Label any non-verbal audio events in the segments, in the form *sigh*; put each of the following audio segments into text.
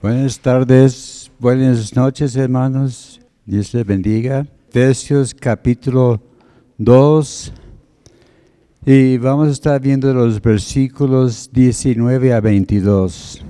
Buenas tardes, buenas noches hermanos, Dios les bendiga. Efesios capítulo 2 y vamos a estar viendo los versículos 19 a 22.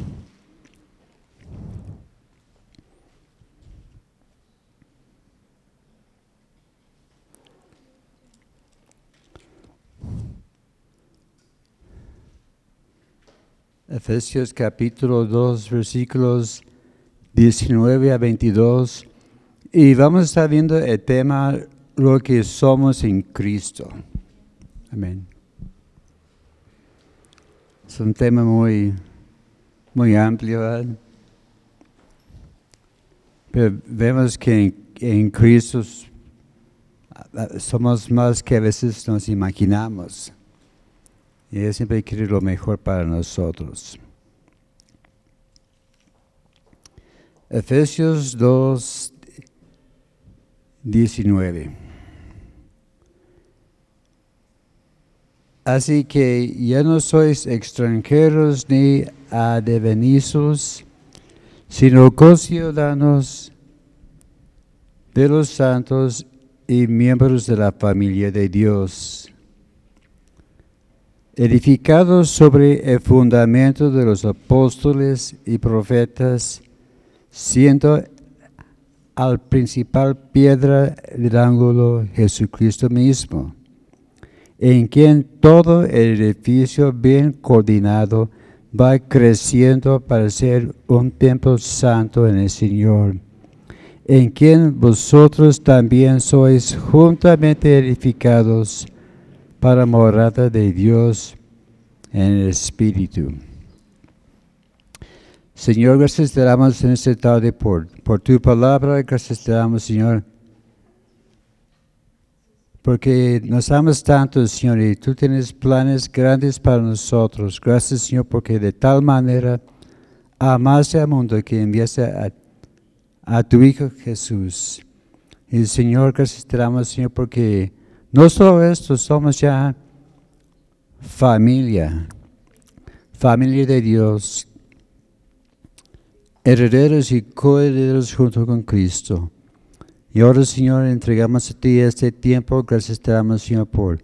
Efesios capítulo 2, versículos 19 a 22. Y vamos a estar viendo el tema, lo que somos en Cristo. Amén. Es un tema muy, muy amplio. Pero vemos que en Cristo somos más que a veces nos imaginamos. Y Él siempre quiere lo mejor para nosotros. Efesios 2, 19. Así que ya no sois extranjeros ni adevenizos, sino conciudadanos de los santos y miembros de la familia de Dios edificados sobre el fundamento de los apóstoles y profetas, siendo al principal piedra del ángulo Jesucristo mismo, en quien todo el edificio bien coordinado va creciendo para ser un templo santo en el Señor, en quien vosotros también sois juntamente edificados para morada de Dios en el Espíritu. Señor, gracias te damos en esta tarde por, por tu palabra, gracias te damos, Señor, porque nos amas tanto, Señor, y tú tienes planes grandes para nosotros. Gracias, Señor, porque de tal manera amaste al mundo que enviaste a, a tu Hijo Jesús. Y Señor, gracias te damos, Señor, porque no solo esto, somos ya familia, familia de Dios, herederos y coherederos junto con Cristo. Y ahora, Señor, entregamos a ti este tiempo. Gracias te damos, Señor, por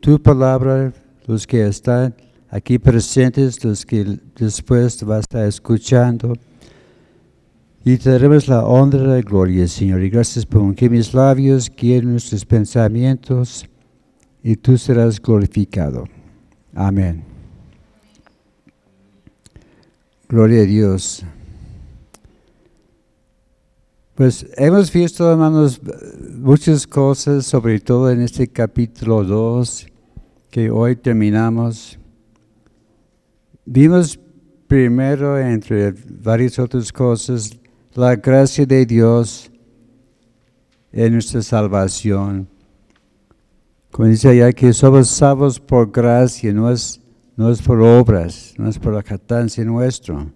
tu palabra, los que están aquí presentes, los que después vas a estar escuchando. Y te la honra y gloria, Señor. Y gracias por que mis labios guíen nuestros pensamientos y tú serás glorificado. Amén. Gloria a Dios. Pues hemos visto, hermanos, muchas cosas, sobre todo en este capítulo 2, que hoy terminamos. Vimos primero, entre varias otras cosas, la gracia de Dios en nuestra salvación. Como dice allá que somos salvos por gracia, no es, no es por obras, no es por la jactancia nuestra.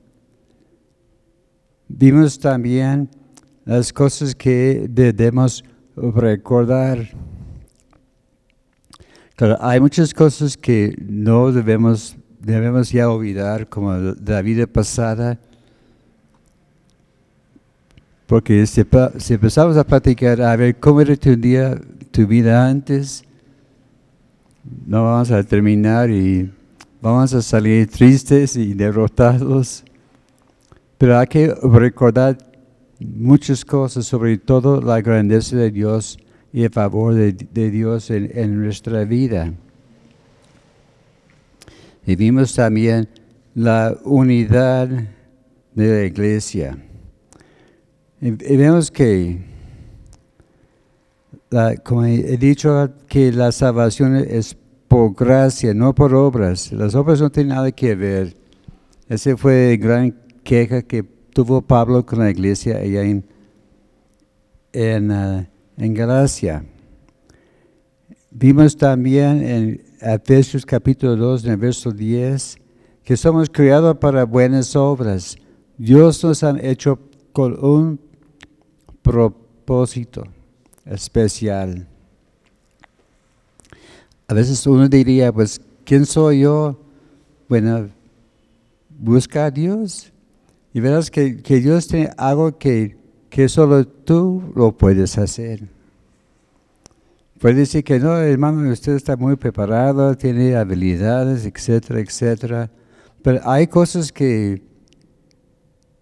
Vimos también las cosas que debemos recordar. Claro, hay muchas cosas que no debemos, debemos ya olvidar, como la vida pasada, porque si, empezamos a platicar, a ver cómo era tu día, tu vida antes, no vamos a terminar y vamos a salir tristes y derrotados. Pero hay que recordar muchas cosas, sobre todo la grandeza de Dios y el favor de, Dios en, en, nuestra vida. Y vimos también la unidad de la iglesia. Y, vemos que, como he dicho, que la salvación es por gracia, no por obras. Las obras no tienen nada que ver. Esa fue la gran queja que tuvo Pablo con la iglesia allá en, en, uh, Galacia. Vimos también en Efesios capítulo 2, en el verso 10, que somos creados para buenas obras. Dios nos ha hecho con un propósito especial. A veces uno diría, pues, ¿quién soy yo? Bueno, busca a Dios y verás que, que Dios tiene algo que, que solo tú lo puedes hacer. Puede decir que no, hermano, usted está muy preparado, tiene habilidades, etcétera, etcétera. Pero hay cosas que,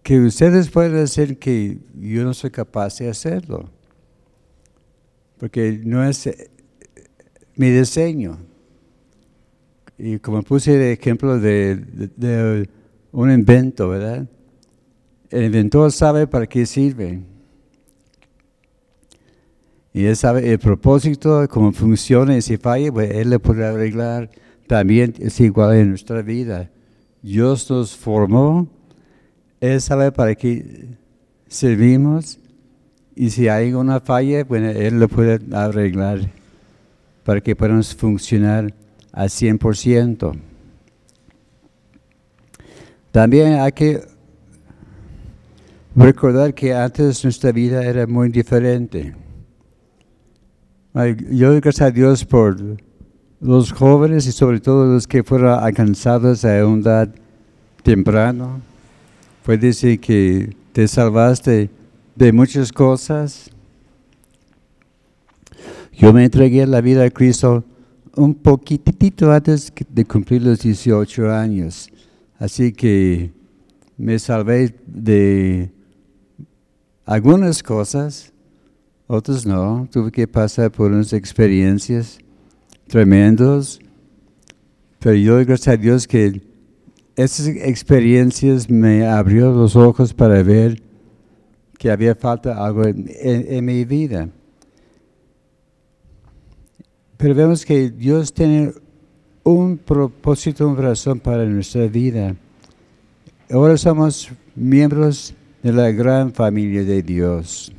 que ustedes pueden hacer que yo no soy capaz de hacerlo. Porque no es eh, mi diseño. Y como puse el ejemplo de, de un invento, ¿verdad? El inventor sabe para qué sirve. Y él sabe el propósito, cómo funciona y si falla, pues él le puede arreglar. También es igual en nuestra vida. Dios nos formó, Él sabe para qué servimos y si hay una falla, bueno, Él lo puede arreglar para que podamos funcionar al 100%. También hay que recordar que antes nuestra vida era muy diferente. Yo gracias a Dios por los jóvenes y sobre todo los que fueron alcanzados a una edad temprana. Puede decir que te salvaste de muchas cosas. Yo me entregué la vida a Cristo un poquitito antes de cumplir los 18 años. Así que me salvé de algunas cosas, otras no. Tuve que pasar por unas experiencias tremendas. Pero yo, gracias a Dios, que esas experiencias me abrió los ojos para ver que había falta algo en mi vida. Pero vemos que Dios tiene un propósito, una razón para nuestra vida. Ahora somos miembros de la gran familia de Dios.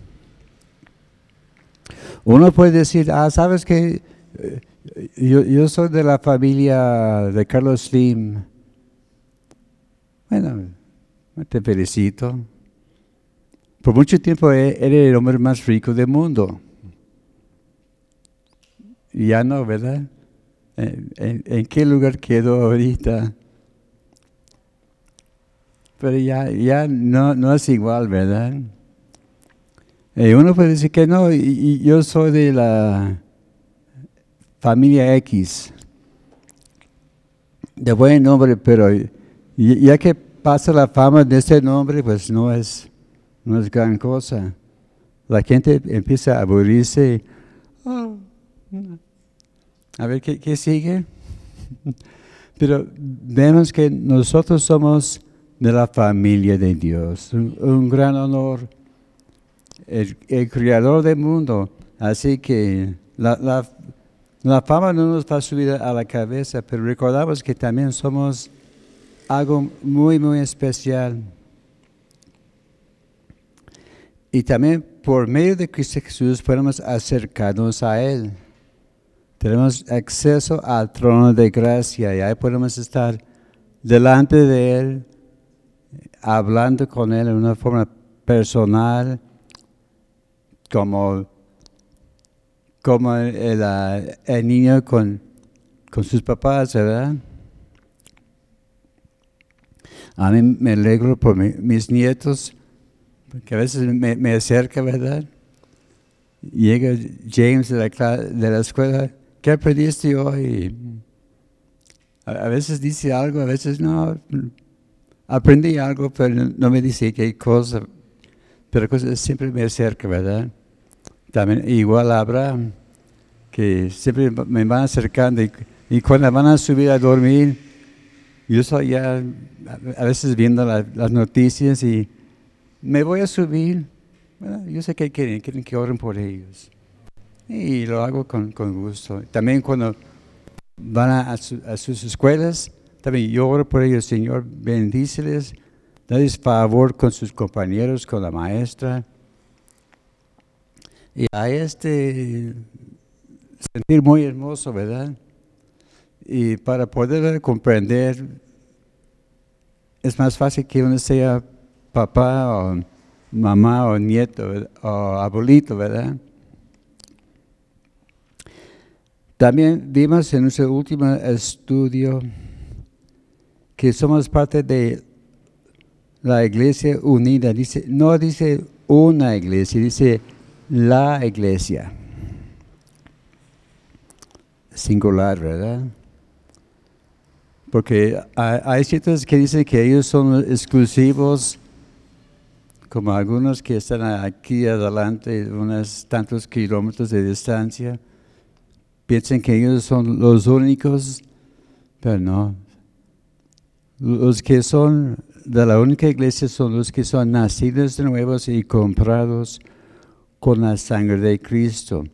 Uno puede decir, ah, sabes que eh, yo, soy de la familia de Carlos Slim. Bueno, te felicito. Por mucho tiempo e-, eres el hombre más rico del mundo. Ya no, ¿verdad? ¿En, qué lugar quedó ahorita? Pero ya, ya no, no es igual, ¿verdad? Eh, uno puede decir que no, y, yo soy de la familia X, de buen nombre, pero ya que pasa la fama de ese nombre, pues no es, no es gran cosa. La gente empieza a aburrirse. Oh, a ver, ¿qué, sigue? *laughs* Pero vemos que nosotros somos de la familia de Dios. Un, gran honor. El, creador del mundo. Así que la, la, fama no nos va a subir a la cabeza, pero recordamos que también somos algo muy, muy especial. Y también por medio de Cristo Jesús podemos acercarnos a Él tenemos acceso al trono de gracia y ahí podemos estar delante de Él, hablando con Él en una forma personal, como, como el, niño con, con sus papás, ¿verdad? A mí me alegro por mis nietos, que a veces me, acerca, ¿verdad? Llega James de la, de la escuela ¿qué aprendiste hoy? A, veces dice algo, a veces no. Aprendí algo, pero no me dice qué cosa. Pero cosas siempre me acerca, ¿verdad? También igual Abraham, que siempre me van acercando y, cuando van a subir a dormir, yo estoy ya a veces viendo las noticias y me voy a subir. yo sé que quieren, quieren que oren por ellos. Y lo hago con, gusto. También cuando van a, sus escuelas, también yo oro por ellos, Señor, bendíceles, dales favor con sus compañeros, con la maestra. Y hay este sentir muy hermoso, ¿verdad? Y para poder comprender, es más fácil que uno sea papá o mamá o nieto o abuelito, ¿verdad? También vimos en nuestro último estudio que somos parte de la iglesia unida. Dice, no dice una iglesia, dice la iglesia. Singular, ¿verdad? Porque hay ciertos que dicen que ellos son exclusivos, como algunos que están aquí adelante, unos tantos kilómetros de distancia, piensan que ellos son los únicos, pero no. Los que son de la única iglesia son los que son nacidos de nuevos y comprados con la sangre de Cristo.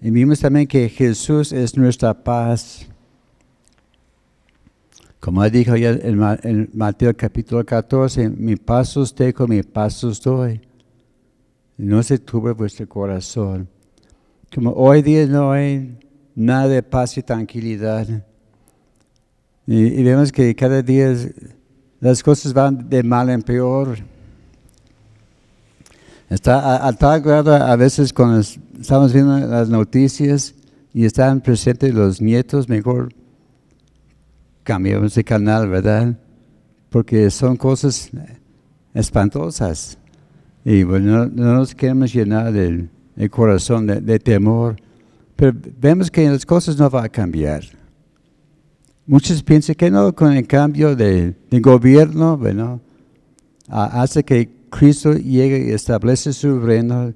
Y vimos también que Jesús es nuestra paz. Como dijo ya en Mateo capítulo 14, mi paso os dejo, mi paso os doy. No se tuve vuestro corazón. Como hoy día no hay nada de paz y tranquilidad. Y, vemos que cada día las cosas van de mal en peor. Está a, tal grado a veces cuando estamos viendo las noticias y están presentes los nietos, mejor cambiamos de canal, ¿verdad? Porque son cosas espantosas. Y bueno, no, nos queremos llenar el, corazón de, temor. Pero vemos que las cosas no van a cambiar. Muchos piensan que no, con el cambio de, gobierno, bueno, hace que Cristo llegue y establece su reino,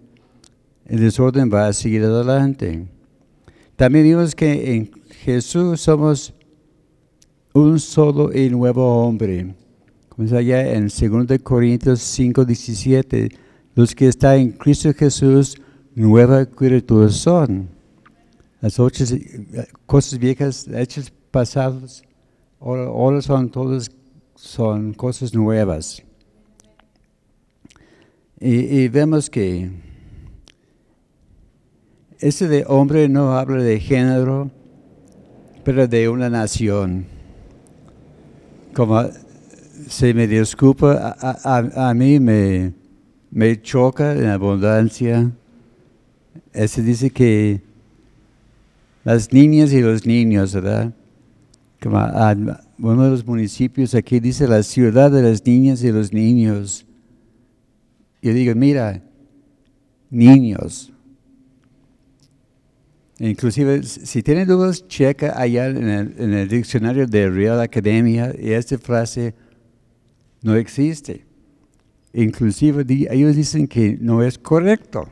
el desorden va a seguir adelante. También vimos que en Jesús somos un solo y nuevo hombre. Como allá en 2 Corintios 5, 17, los que están en Cristo Jesús, nueva criatura son. Las otras cosas viejas, hechas pasadas, ahora, son todas son cosas nuevas. Y, y, vemos que ese de hombre no habla de género, pero de una nación como se me disculpa, a, mí me, me, choca en abundancia. Se dice que las niñas y los niños, ¿verdad? Como uno de los municipios aquí dice la ciudad de las niñas y los niños. Yo digo, mira, niños, Inclusive, si tienen dudas, checa allá en el, diccionario de Real Academia y esta frase no existe. Inclusive ellos dicen que no es correcto.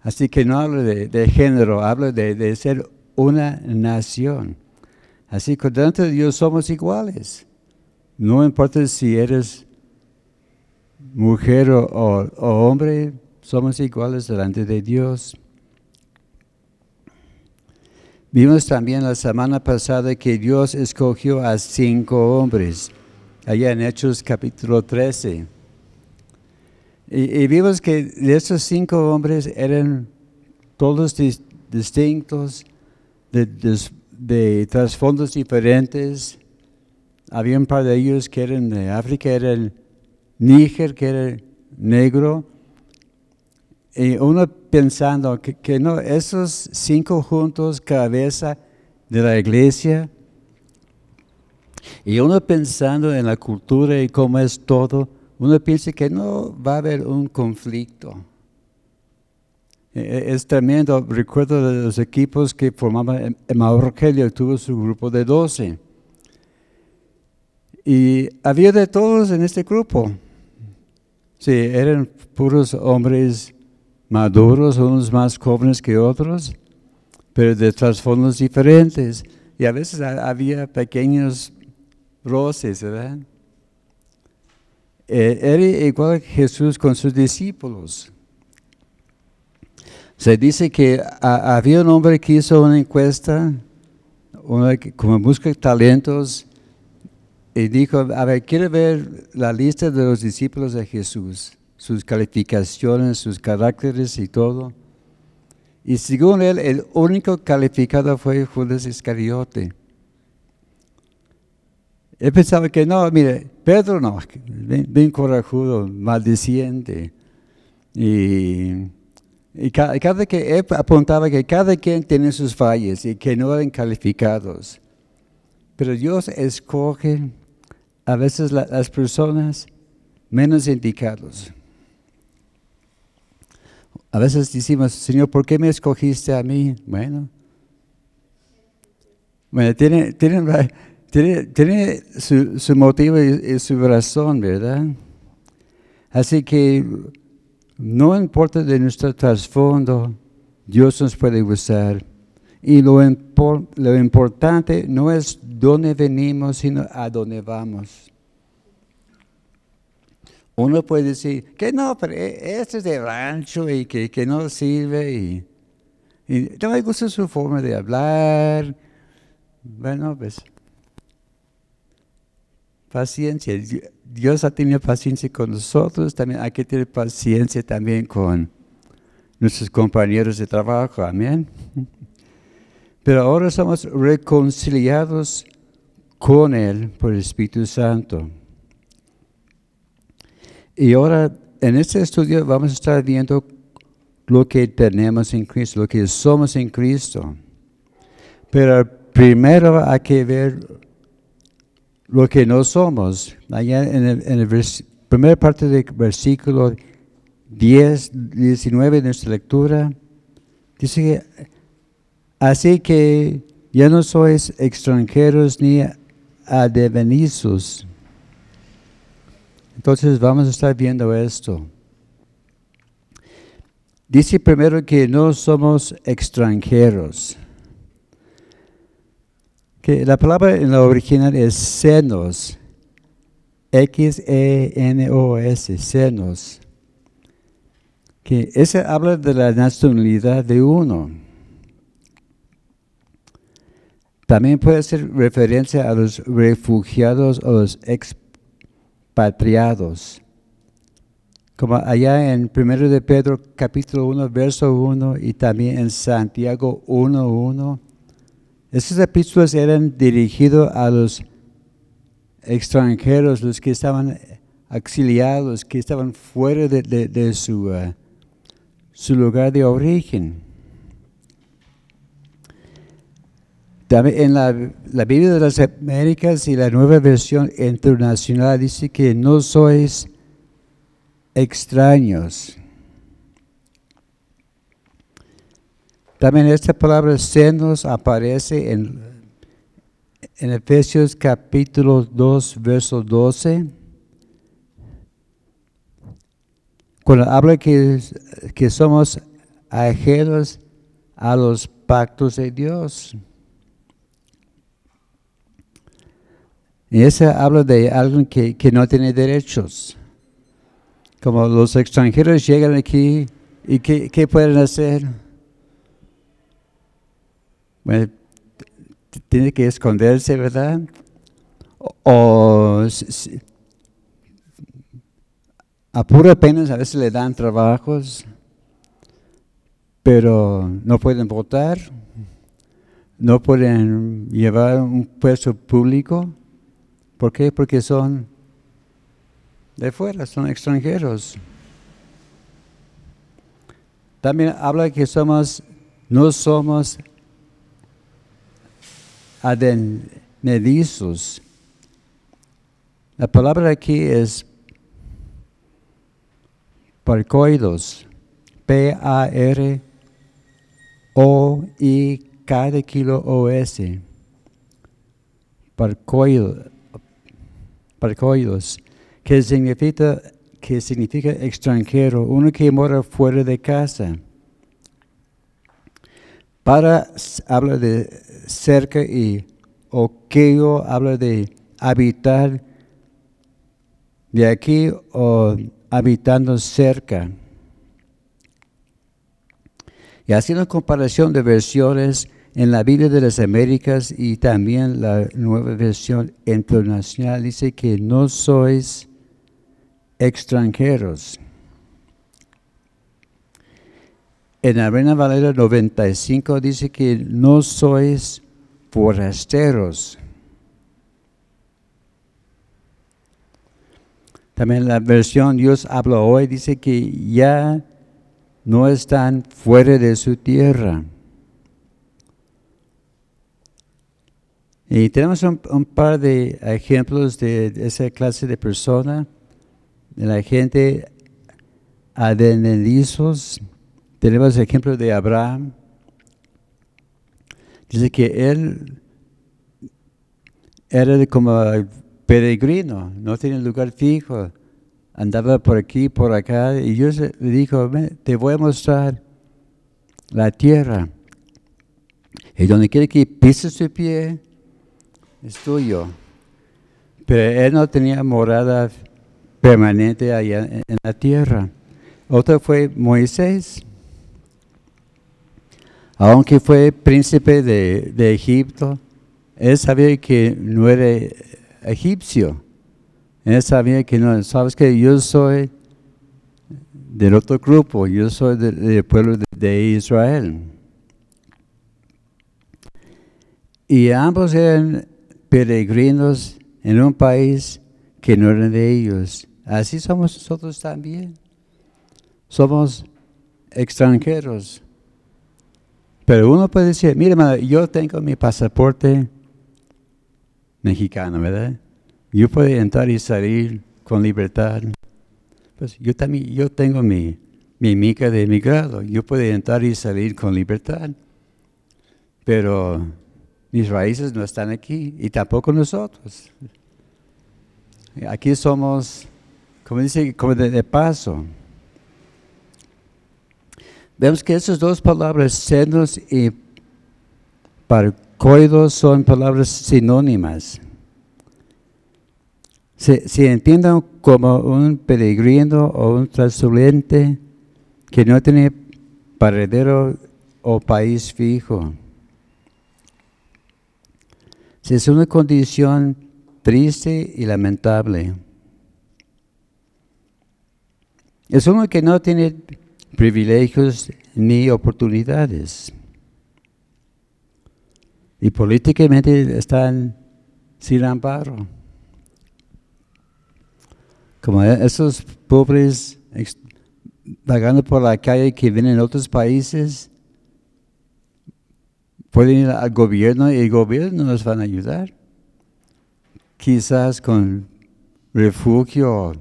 Así que no habla de, género, habla de, de, ser una nación. Así que delante de Dios somos iguales. No importa si eres mujer o hombre, somos iguales delante de Dios. Vimos también la semana pasada que Dios escogió a cinco hombres, allá en Hechos capítulo 13. Y, vimos que de esos cinco hombres eran todos distintos, de, de trasfondos diferentes. Había un par de ellos que eran de África, era el Níger, que era negro, y uno pensando que, no, esos cinco juntos, cabeza de la iglesia, y uno pensando en la cultura y cómo es todo, uno piensa que no va a haber un conflicto. E, e, es tremendo, recuerdo de los equipos que formaban, Rogelio tuvo su grupo de doce. Y había de todos en este grupo. Sí, eran puros hombres maduros, unos más jóvenes que otros, pero de trasfondos diferentes. Y a veces había pequeños roces, ¿verdad? Eh, era igual que Jesús con sus discípulos. Se dice que había un hombre que hizo una encuesta, como busca talentos, y dijo, a ver, quiere ver la lista de los discípulos de Jesús sus calificaciones, sus caracteres y todo. Y según él, el único calificado fue Judas Iscariote. Él pensaba que no, mire, Pedro no, bien, corajudo, maldiciente. Y, cada, que él apuntaba que cada quien tiene sus fallas y que no eran calificados. Pero Dios escoge a veces las personas menos indicados. A veces decimos, Señor, ¿por qué me escogiste a mí? Bueno, bueno tiene, su, motivo y, su razón, ¿verdad? Así que no importa de nuestro trasfondo, Dios nos puede usar. Y lo, lo importante no es dónde venimos, sino a dónde vamos. Uno puede decir que no, pero e, este es de rancho y que, no sirve y, no me gusta su forma de hablar. Bueno, pues paciencia. Dios ha tenido paciencia con nosotros, también hay que tener paciencia también con nuestros compañeros de trabajo. Amén. Pero ahora somos reconciliados con Él por el Espíritu Santo. Y ahora en este estudio vamos a estar viendo lo que tenemos en Cristo, lo que somos en Cristo. Pero primero hay que ver lo que no somos. Allá en la primera parte del versículo 10, 19 de nuestra lectura, dice así que ya no sois extranjeros ni advenizos. Entonces vamos a estar viendo esto. Dice primero que no somos extranjeros. Que la palabra en la original es senos. X-E-N-O-S, senos. Que ese habla de la nacionalidad de uno. También puede ser referencia a los refugiados o los expatriados. Como allá en 1 de Pedro capítulo 1, verso 1 y también en Santiago 1, 1 esas epístolas eran dirigidas a los extranjeros, los que estaban exiliados, que estaban fuera de, su, uh, su lugar de origen. También en la, Biblia de las Américas y la nueva versión internacional dice que no sois extraños. También esta palabra senos aparece en, en Efesios capítulo 2, verso 12. Cuando habla que, que somos ajenos a los pactos de Dios. Y esa habla de alguien que, que, no tiene derechos. Como los extranjeros llegan aquí y ¿qué, qué pueden hacer? Bueno, tiene que esconderse, ¿verdad? O, a pura pena a veces le dan trabajos, pero no pueden votar, no pueden llevar un puesto público. ¿Por qué? Porque son de fuera, son extranjeros. También habla que somos, no somos adenedizos. La palabra aquí es parcoidos, P-A-R-O-I-K de kilo O-S. Parcoidos, que significa, que significa extranjero, uno que mora fuera de casa. Para habla de cerca y oqueo habla de habitar de aquí o habitando cerca. Y haciendo comparación de versiones en la Biblia de las Américas y también la nueva versión internacional, dice que no sois extranjeros. En la Valera 95 dice que no sois forasteros. También la versión Dios habla hoy dice que ya no están fuera de su tierra. Y tenemos un, par de ejemplos de, esa clase de persona la gente adenelizos. Tenemos el ejemplo de Abraham. Dice que él era como peregrino, no tenía lugar fijo. Andaba por aquí, por acá, y Dios le dijo, te voy a mostrar la tierra. Y donde quiere que pises su pie, es tuyo. Pero él no tenía morada permanente allá en la tierra. Otro fue Moisés. Aunque fue príncipe de, de Egipto, él sabía que no era egipcio. Él sabía que no, sabes que yo soy del otro grupo, yo soy del, pueblo de, Israel. Y ambos eran peregrinos en un país que no era de ellos. Así somos nosotros también. Somos extranjeros. Pero uno puede decir, mire, yo tengo mi pasaporte mexicano, ¿verdad? Yo puedo entrar y salir con libertad. Pues yo también, yo tengo mi, mi mica de emigrado. Yo puedo entrar y salir con libertad. Pero mis raíces no están aquí y tampoco nosotros. Aquí somos, como dice, como de, paso. Vemos que esas dos palabras, senos y parcoidos, son palabras sinónimas. Se, se entienden como un peregrino o un transulente que no tiene paradero o país fijo. Es una condición triste y lamentable. Es uno que no tiene privilegios ni oportunidades. Y políticamente están sin amparo. Como esos pobres vagando por la calle que vienen en otros países, pueden ir al gobierno y el gobierno nos van a ayudar. Quizás con refugio,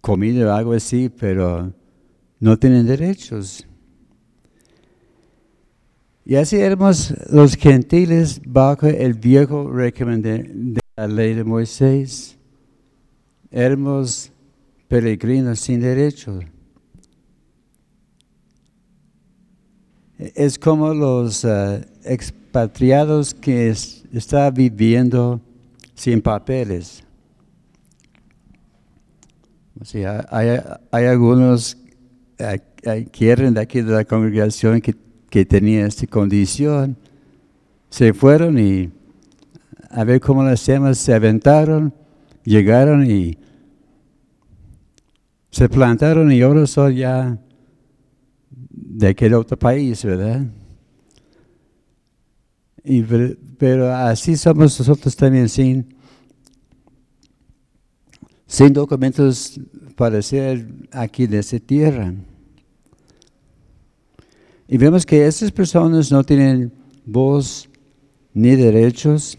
comida o algo así, pero no tienen derechos. Y así éramos los gentiles bajo el viejo régimen de, la ley de Moisés. Éramos peregrinos sin derechos. Es como los eh, expatriados que están viviendo sin papeles. hay, algunos que quieren de aquí de la congregación que, que tenían esta condición. Se fueron y a ver cómo las hacemos, se aventaron, llegaron y se plantaron y ahora son ya de aquel otro país, ¿verdad? Y, pero así somos nosotros también sin, sin documentos para ser aquí de esta tierra. Y vemos que esas personas no tienen voz ni derechos.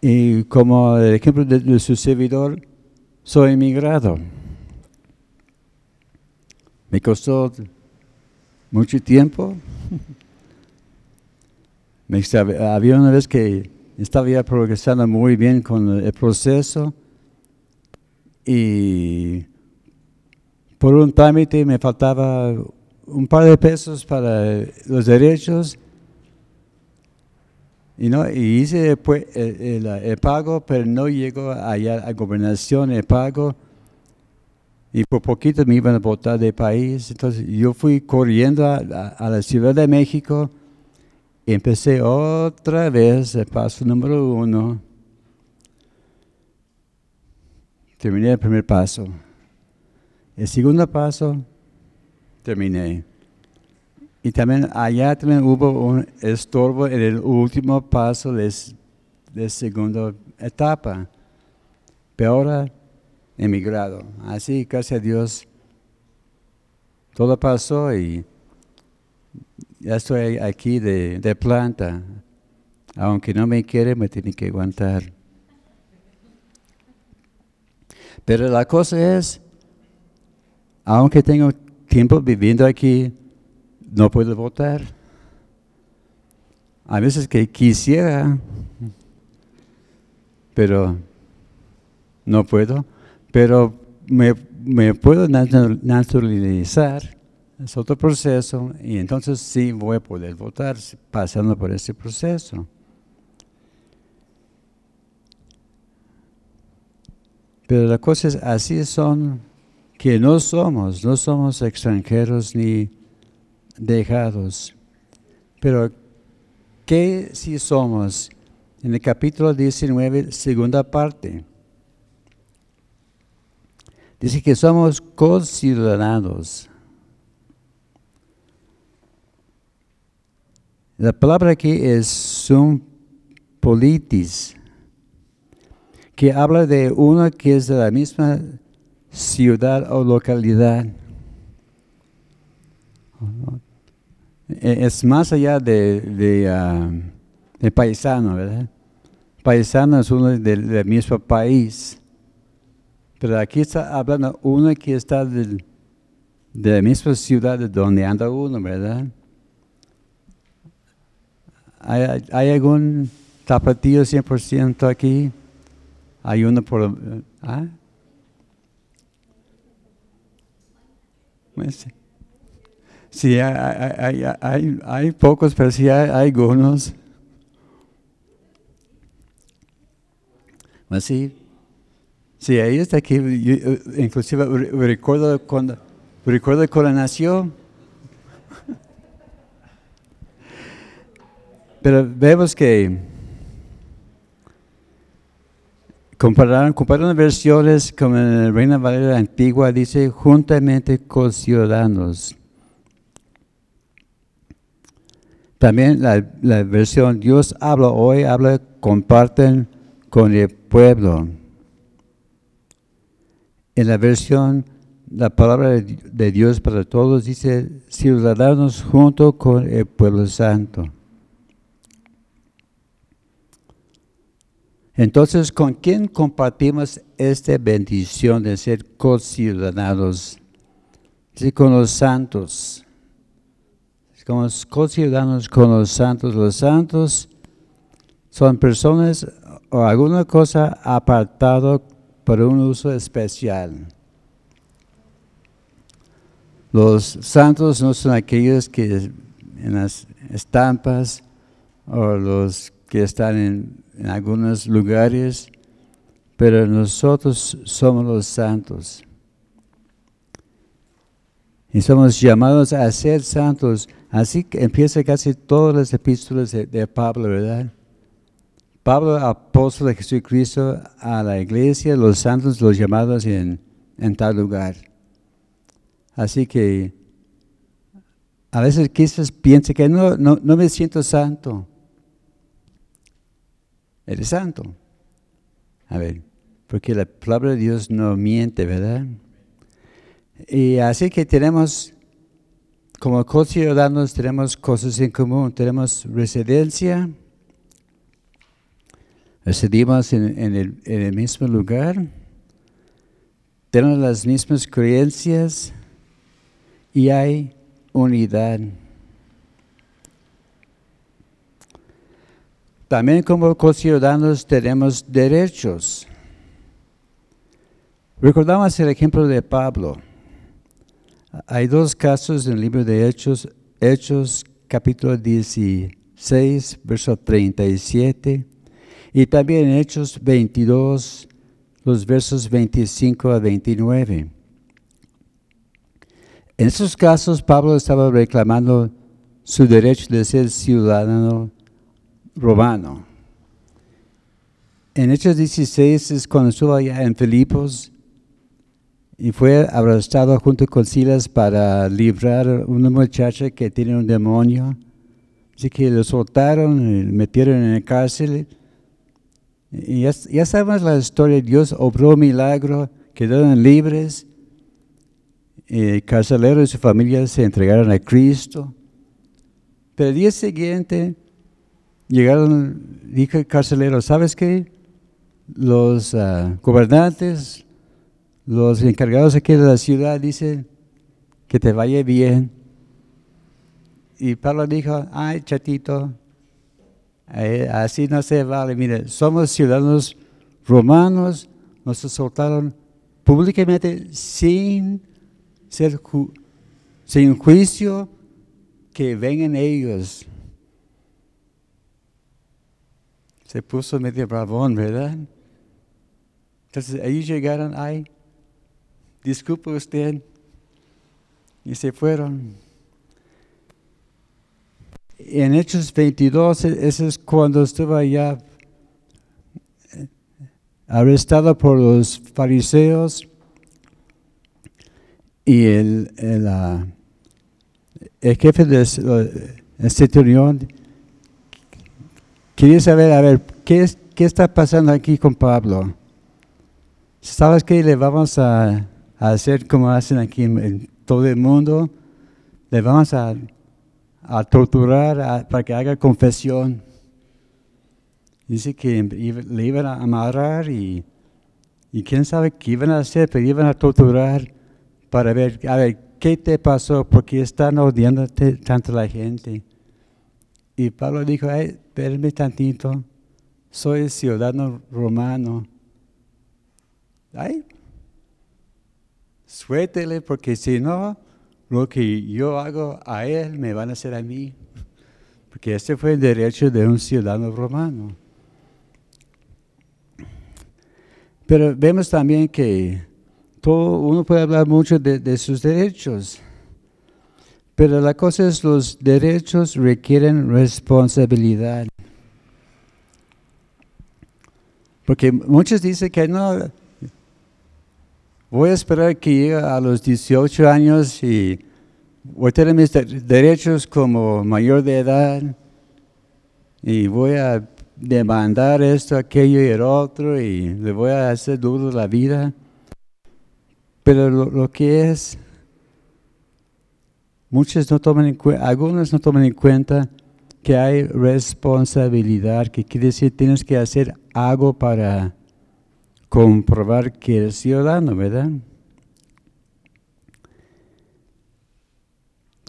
Y como el ejemplo de, de su servidor, soy inmigrado. Me costó mucho tiempo. *laughs* Había una vez que estaba progresando muy bien con el proceso y por un trámite me faltaba un par de pesos para los derechos y, no, y hice el, el, pago, pero no llegó allá a gobernación el pago y por poquito me iban a votar de país. Entonces yo fui corriendo a, la Ciudad de México y empecé otra vez el paso número uno. Terminé el primer paso. El segundo paso, terminé. Y también allá también hubo un estorbo en el último paso de, de segunda etapa. Pero ahora emigrado. Así, gracias a Dios, todo pasó y ya estoy aquí de, de planta. Aunque no me quiere, me tiene que aguantar. Pero la cosa es, aunque tengo tiempo viviendo aquí, no puedo votar. A veces que quisiera, pero no puedo. Pero me, puedo naturalizar, es otro proceso, y entonces sí voy a poder votar pasando por ese proceso. Pero la cosa es, así son, que no somos, no somos extranjeros ni dejados. Pero, ¿qué si somos? En el capítulo 19, segunda parte. Dice que somos conciudadanos. La palabra aquí es sum politis que habla de uno que es de la misma ciudad o localidad. Es más allá de, de, ah, paisano, ¿verdad? Paisano es uno del, mismo país. Pero aquí está hablando uno que está de la misma ciudad de donde anda uno, ¿verdad? ¿Hay, hay algún tapatío 100% aquí? Hay uno por... ¿ah? Pues, sí, hay, hay, hay, pocos, pero sí hay, algunos. Pues sí, ahí está aquí, inclusive recuerdo cuando, recuerdo cuando nació. Pero vemos que Compararon, compararon versiones como en la Reina Valera Antigua, dice juntamente con ciudadanos. También la, la, versión Dios habla hoy, habla, comparten con el pueblo. En la versión la palabra de Dios para todos dice ciudadanos junto con el pueblo santo. Entonces, ¿con quién compartimos esta bendición de ser conciudadanos? Sí, con los santos. Como conciudadanos con los santos. Los santos son personas o alguna cosa apartado para un uso especial. Los santos no son aquellos que en las estampas o los que están en algunos lugares, pero nosotros somos los santos. Y somos llamados a ser santos. Así que empieza casi todas las epístolas de, Pablo, ¿verdad? Pablo, apóstol de Jesucristo, a la iglesia, los santos, los llamados en, tal lugar. Así que a veces quizás piense que no, no, no me siento santo eres santo. A ver, porque la palabra de Dios no miente, ¿verdad? Y así que tenemos, como ciudadanos, tenemos cosas en común. Tenemos residencia, residimos en, el, en el mismo lugar, tenemos las mismas creencias y hay unidad. También como ciudadanos tenemos derechos. Recordamos el ejemplo de Pablo. Hay dos casos en el libro de Hechos, Hechos capítulo 16, verso 37, y también en Hechos 22, los versos 25 a 29. En esos casos Pablo estaba reclamando su derecho de ser ciudadano romano. En Hechos 16 es cuando estuvo allá en Filipos y fue arrestado junto con Silas para librar a una muchacha que tiene un demonio. Así que lo soltaron, lo metieron en la cárcel. Y ya, sabemos la historia, Dios obró milagro, quedaron libres. El carcelero y su familia se entregaron a Cristo. Pero el día siguiente llegaron, dije el carcelero, ¿sabes qué? Los ah, gobernantes, los encargados aquí de la ciudad dicen que te vaya bien. Y Pablo dijo, ay, chatito, eh, así no se vale. Mire, somos ciudadanos romanos, nos soltaron públicamente sin ser sin juicio, que vengan ellos. Se puso medio bravón, ¿verdad? Entonces ellos llegaron, ay, disculpe usted, y se fueron. En Hechos 22, ese es cuando estaba ya eh, arrestado por los fariseos y el, el, uh, jefe del centurión quería saber, a ver, ¿qué, ¿qué está pasando aquí con Pablo? ¿Sabes qué le vamos a, a hacer como hacen aquí en, todo el mundo? Le vamos a, a torturar para que haga confesión. Dice que le iban a amarrar y, y quién sabe qué iban a hacer, pero iban a torturar para ver, a ver, ¿qué te pasó? Porque están odiándote tanto la gente. Y Pablo dijo, ay, espérame tantito, soy ciudadano romano. Ay, suéltele, porque si no, lo que yo hago a él me van a hacer a mí. Porque ese fue el derecho de un ciudadano romano. Pero vemos también que todo, uno puede hablar mucho de, de sus derechos, pero la cosa es los derechos requieren responsabilidad. Porque muchos dicen que no, voy a esperar que llegue a los 18 años y voy a tener mis derechos como mayor de edad y voy a demandar esto, aquello y el otro y le voy a hacer duro la vida. Pero lo, que es, muchos no toman en cuenta, algunos no toman en cuenta que hay responsabilidad, que quiere decir tienes que hacer algo para comprobar que eres ciudadano, ¿verdad?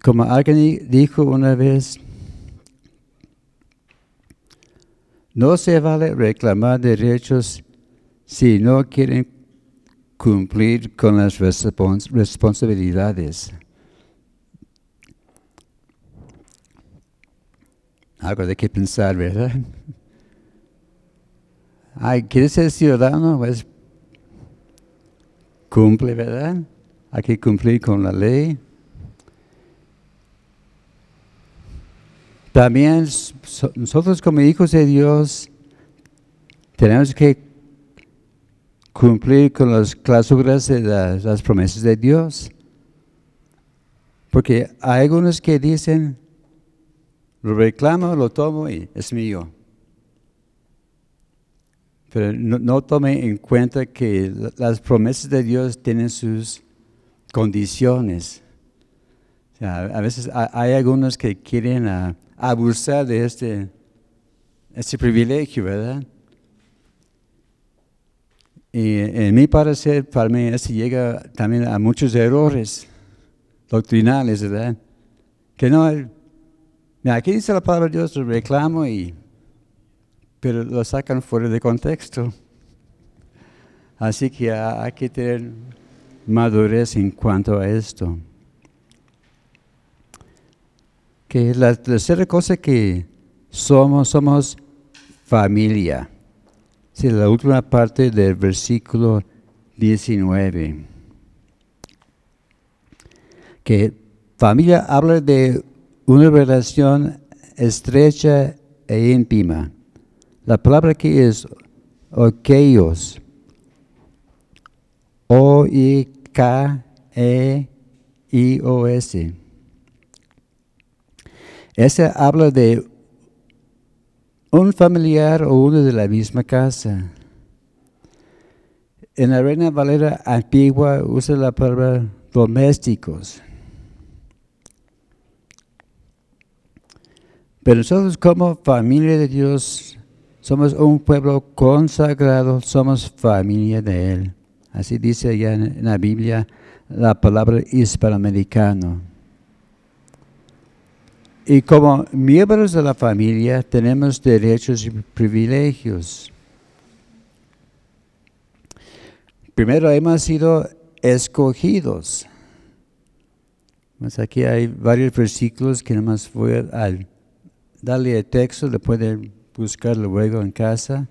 Como alguien dijo una vez, no se vale reclamar derechos si no quieren cumplir con las responsabilidades. Algo de qué pensar, ¿verdad? Ay, ¿quieres ser ciudadano? Pues cumple, ¿verdad? Hay que cumplir con la ley. También nosotros como hijos de Dios tenemos que cumplir con las cláusulas de las, promesas de Dios. Porque hay algunos que dicen, lo reclamo, lo tomo y es mío. Pero no, no tome en cuenta que las promesas de Dios tienen sus condiciones. a veces hay algunos que quieren ah, abusar de este, este privilegio, ¿verdad? Y en mi parecer, para mí, eso llega también a muchos errores doctrinales, ¿verdad? Que no, aquí dice la palabra de Dios, reclamo, y, pero lo sacan fuera de contexto. Así que hay que tener madurez en cuanto a esto. Que la tercera cosa que somos, somos familia. Sí, la última parte del versículo 19. Que familia habla de una relación estrecha e íntima. La palabra aquí es okeos. O-I-K-E-I-O-S. Ese habla de un familiar o uno de la misma casa. En la Reina Valera antigua usa la palabra domésticos. Pero nosotros como familia de Dios somos un pueblo consagrado, somos familia de Él. Así dice allá en la Biblia la palabra hispanoamericano. Y como miembros de la familia tenemos derechos y privilegios. Primero hemos sido escogidos. Aquí hay varios versículos que más voy a darle el texto, le pueden buscar luego en casa.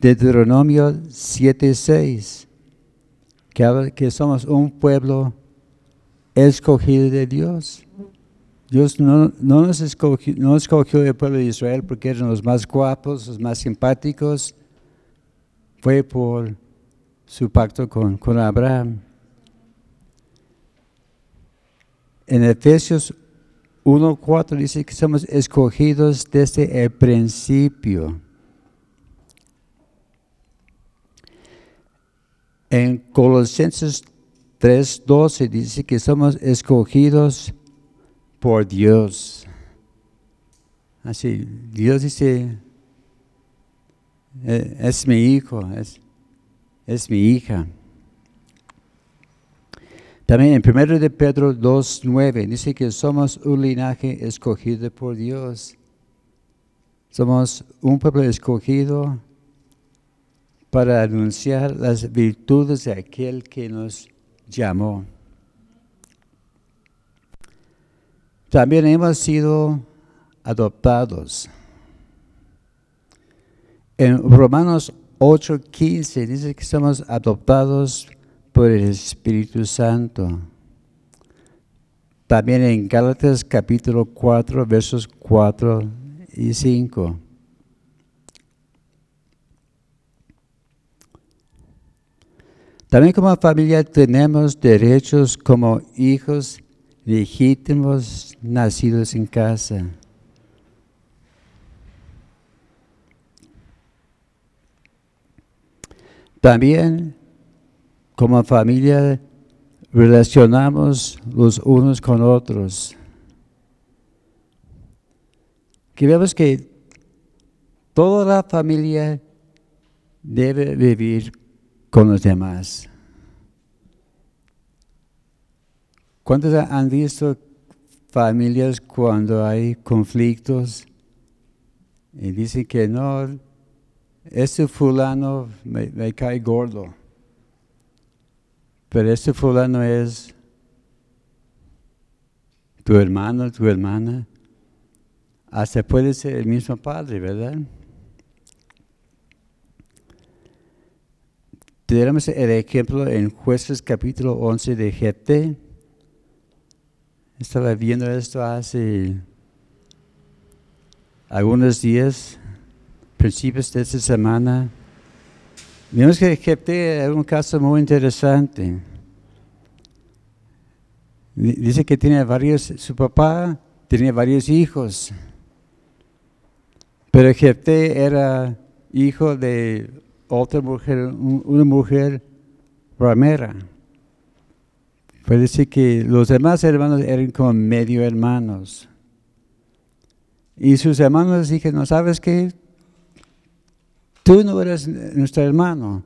Deuteronomio 7:6, que habla que somos un pueblo escogido de Dios. Dios no, nos escogió, no escogió el pueblo de Israel porque eran los más guapos, los más simpáticos. Fue por su pacto con, con Abraham. En Efesios 1.4 dice que somos escogidos desde el principio. En Colosenses 3.12 dice que somos escogidos por Dios. Así, Dios dice, eh, es mi hijo, es, es mi hija. También en 1 de Pedro 2.9 dice que somos un linaje escogido por Dios. Somos un pueblo escogido para anunciar las virtudes de aquel que nos llamó. También hemos sido adoptados. En Romanos 8:15 dice que somos adoptados por el Espíritu Santo. También en Gálatas capítulo 4, versos 4 y 5. También como familia tenemos derechos como hijos legítimos nacidos en casa. También como familia relacionamos los unos con otros. Que vemos que toda la familia debe vivir con los demás. ¿Cuántos han visto familias cuando hay conflictos y dicen que no, este fulano me, me cae gordo? Pero este fulano es tu hermano, tu hermana. Hasta puede ser el mismo padre, ¿verdad? Tenemos el ejemplo en Jueces capítulo 11 de Jepte. Estaba viendo esto hace algunos días, principios de esta semana. Vimos que Jepte es un caso muy interesante. Dice que tiene varios, su papá tenía varios hijos, pero Jepte era hijo de otra mujer, una mujer ramera. Puede decir que los demás hermanos eran como medio hermanos. Y sus hermanos dijeron, ¿sabes qué? Tú no eres nuestro hermano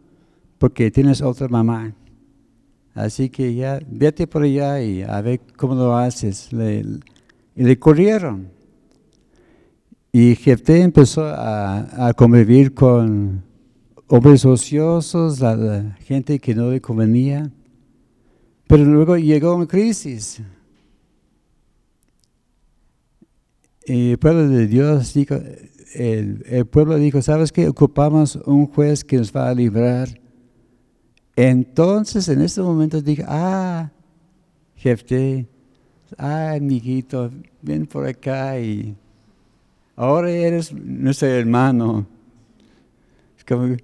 porque tienes otra mamá. Así que ya, vete por allá y a ver cómo lo haces. y le corrieron. Y Jefté empezó a, convivir con hombres ociosos, la, gente que no le convenía. Pero luego llegó una crisis. Y el pueblo de Dios dijo, el, pueblo dijo, ¿sabes qué? Ocupamos un juez que nos va a librar. Entonces, en este momento dije, ah, jefe, ah, amiguito, ven por acá y ahora eres nuestro hermano. Como,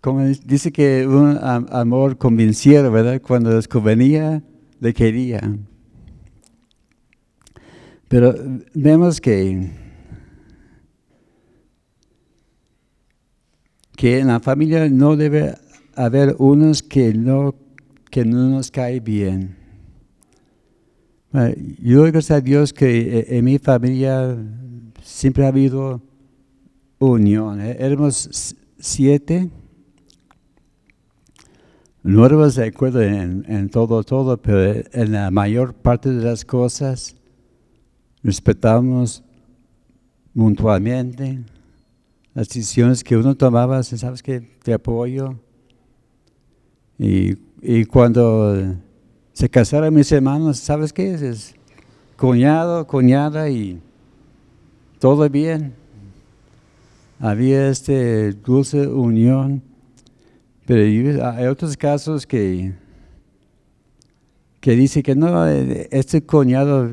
como dice que un amor convencido, ¿verdad? Cuando les convenía, le quería. Pero vemos que que en la familia no debe haber unos que no, que no nos cae bien. Yo gracias a Dios que eh, en mi familia siempre ha habido unión. ¿eh? Éramos siete. no éramos de acuerdo en, en todo, todo, pero en la mayor parte de las cosas respetamos mutuamente las decisiones que uno tomaba, sabes que te apoyo. Y, y, cuando se casaron mis hermanos, ¿sabes qué? Es cuñado, cuñada y todo bien. Había este dulce unión, pero hay otros casos que, que dice que no, este cuñado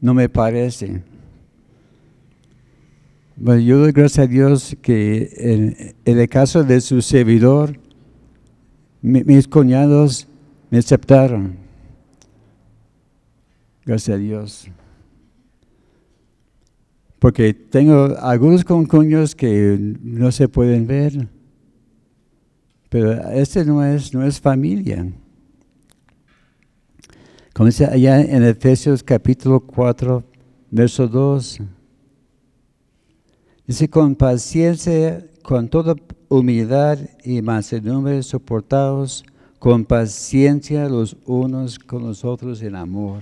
no me parece. Bueno, yo doy gracias a Dios que en, el caso de su servidor, mis cuñados me aceptaron. Gracias a Dios. Porque tengo algunos concuños que no se pueden ver, pero este no es, no es familia. Como dice allá en Efesios capítulo 4, verso 2. Dice, con paciencia, con toda humildad y mansedumbre, soportados con paciencia los unos con los otros en amor.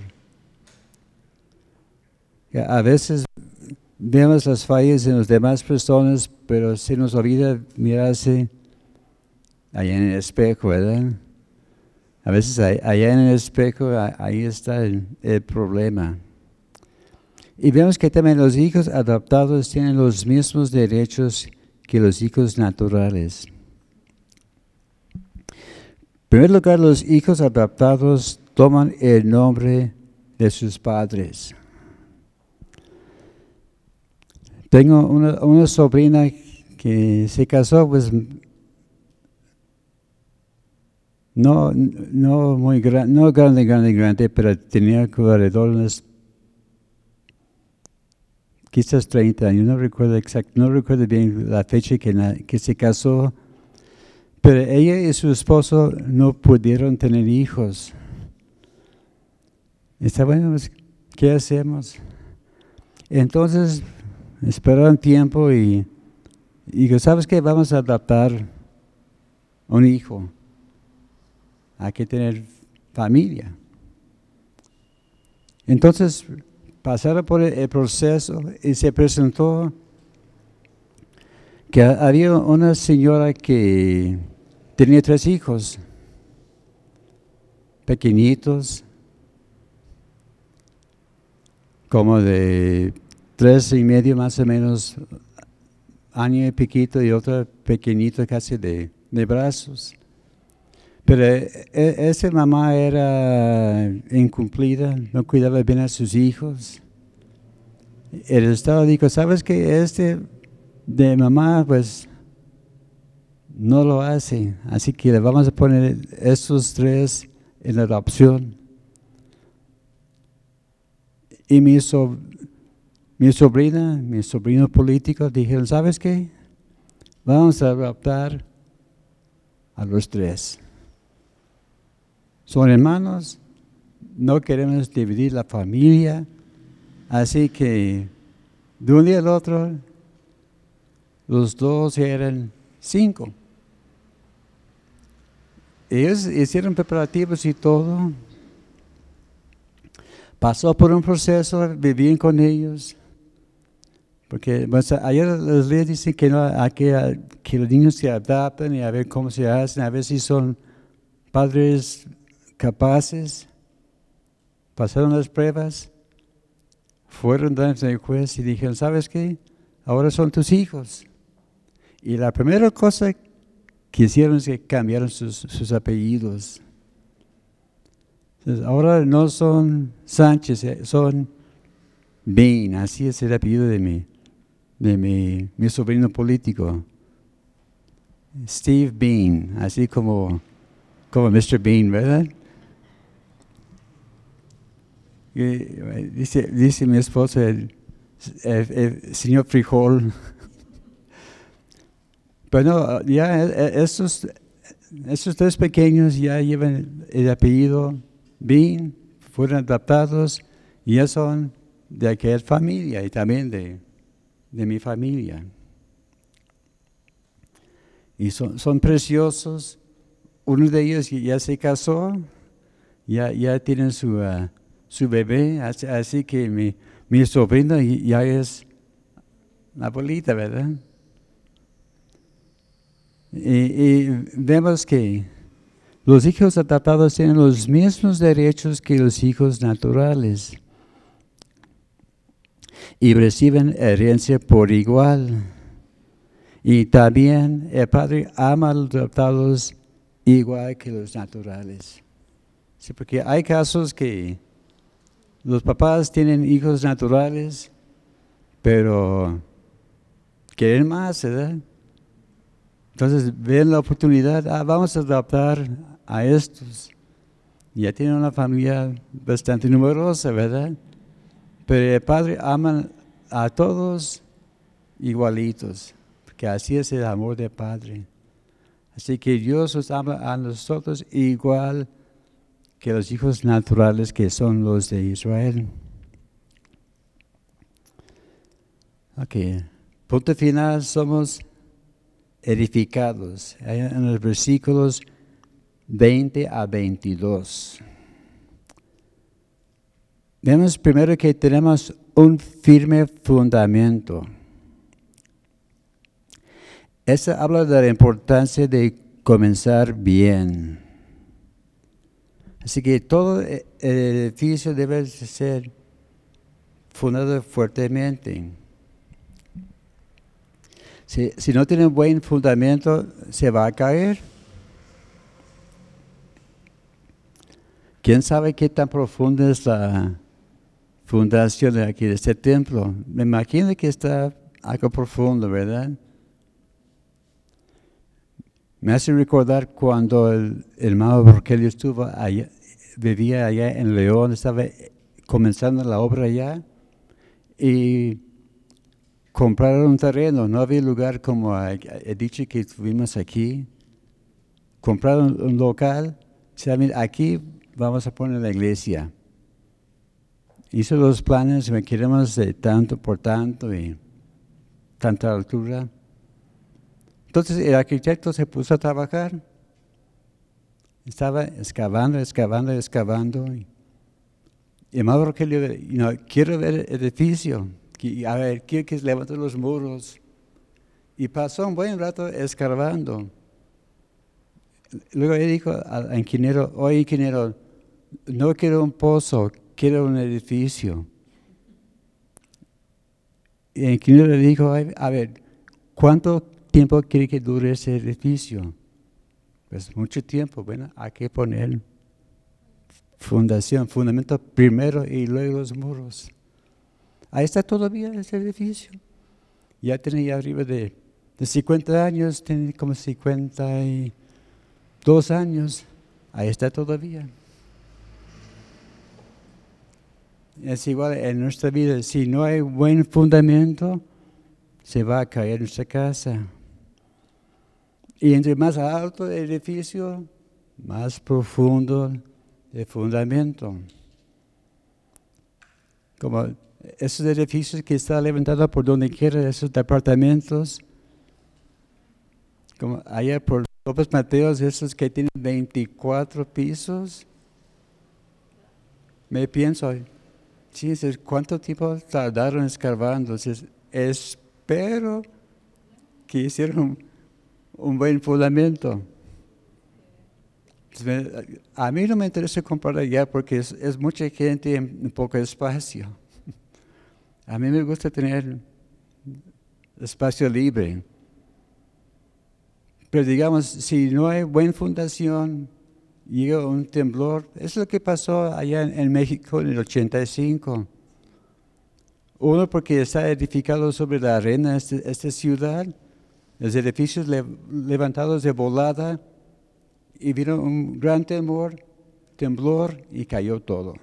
A veces vemos las fallas en las demás personas, pero se nos olvida mirarse allá en el espejo, ¿verdad? A veces allá en el espejo, ahí está el problema. Y vemos que también los hijos adoptados tienen los mismos derechos que los hijos naturales. En primer lugar, los hijos adoptados toman el nombre de sus padres. Tengo una, sobrina que se casó, pues no, no muy grande, no grande, grande, grande, pero tenía alrededor de quizás 30 años, no recuerdo exacto, no recuerdo bien la fecha que, se casó, pero ella y su esposo no pudieron tener hijos. Está bueno, pues, ¿qué hacemos? Entonces esperaron tiempo y, y ¿sabes qué? Vamos a adaptar un hijo. Hay que tener familia. Entonces pasaron por el proceso y se presentó que había una señora que tenía tres hijos, pequeñitos, como de tres y medio más o menos, año y piquito, y otro pequeñito casi de, de brazos. Pero e, e, esa mamá era incumplida, no cuidaba bien a sus hijos. El Estado dijo, ¿sabes qué? Este de mamá, pues, no lo hace. Así que le vamos a poner estos tres en adopción. Y mi, mi sobrina, mi sobrino político, dijeron, ¿sabes qué? Vamos a adoptar a los tres son hermanos, no queremos dividir la familia, así que de un día al otro los dos eran cinco. Ellos hicieron preparativos y todo. Pasó por un proceso, vivían con ellos. Porque pues, ayer los leyes dicen que, no, que, que los niños se adapten y a ver cómo se hacen, a ver si son padres capaces, pasaron las pruebas, fueron delante del juez y dijeron, ¿sabes qué? Ahora son tus hijos. Y la primera cosa que hicieron es que cambiaron sus, apellidos. ahora no son Sánchez, eh, son Bean, así es el apellido de mi, de mi, mi sobrino político. Steve Bean, así como, como Mr. Bean, ¿verdad? Dice, dice mi esposa, el, señor frijol. *laughs* Pero ya estos, estos tres pequeños ya llevan el apellido Bean, fueron adaptados y ya son de aquella familia y también de, de mi familia. Y son, son preciosos, uno de ellos ya se casó, ya, ya tienen su, ah, su bebé, así, que mi, mi sobrino ya es la abuelita, ¿verdad? Y, vemos que los hijos adoptados tienen los mismos derechos que los hijos naturales y reciben herencia por igual. Y también el Padre ama a los adoptados igual que los naturales. Sí, porque hay casos que los papás tienen hijos naturales, pero quieren más, ¿verdad? Entonces ven la oportunidad, ah, vamos a adaptar a estos. Ya tienen una familia bastante numerosa, ¿verdad? Pero el Padre ama a todos igualitos, porque así es el amor del Padre. Así que Dios nos ama a nosotros igual que los hijos naturales que son los de Israel. Ok, punto final, somos edificados. En los versículos 20 a 22. Vemos primero que tenemos un firme fundamento. Eso habla de la importancia de comenzar bien. Así que todo el edificio debe ser fundado fuertemente. Si, no tiene un buen fundamento, se va a caer. ¿Quién sabe qué tan profunda es la fundación de aquí de este templo? Me imagino que está algo profundo, ¿verdad? Me hace recordar cuando el hermano Rogelio estuvo allá, vivía allá en León, estaba comenzando la obra allá y compraron un terreno, no había lugar como he dicho que tuvimos aquí. Compraron un local, aquí vamos a poner la iglesia. Hizo los planes, me queremos de tanto por tanto y tanta altura. Entonces el arquitecto se puso a trabajar. Estaba excavando, excavando, excavando. Y, y el que le quiero ver el edificio a ver, quiero que levante los muros. Y pasó un buen rato escarbando. Luego él dijo al ingeniero, oye ingeniero, no quiero un pozo, quiero un edificio. Y el ingeniero le dijo, a ver, ¿cuánto tiempo quiere que dure ese edificio? Pues mucho tiempo, bueno, hay que poner fundación, fundamento primero y luego los muros. Ahí está todavía ese edificio. Ya tenía arriba de, 50 años, tiene como 52 años. Ahí está todavía. Es igual en nuestra vida. Si no hay buen fundamento, se va a caer nuestra casa. Y entre más alto el edificio, más profundo el fundamento. Como esos edificios que están levantados por donde quiera, esos departamentos, como allá por López Mateos, esos que tienen 24 pisos, me pienso, ¿cuánto tiempo tardaron escarbando? espero que hicieron un buen fundamento. A mí no me interesa comprar allá porque es, mucha gente en poco espacio. A mí me gusta tener espacio libre. Pero digamos, si no hay buena fundación, llega un temblor. Es lo que pasó allá en, México en el 85. Uno porque está edificado sobre la arena esta, esta ciudad, los edificios levantados de volada y vino un gran temor, temblor y cayó todo.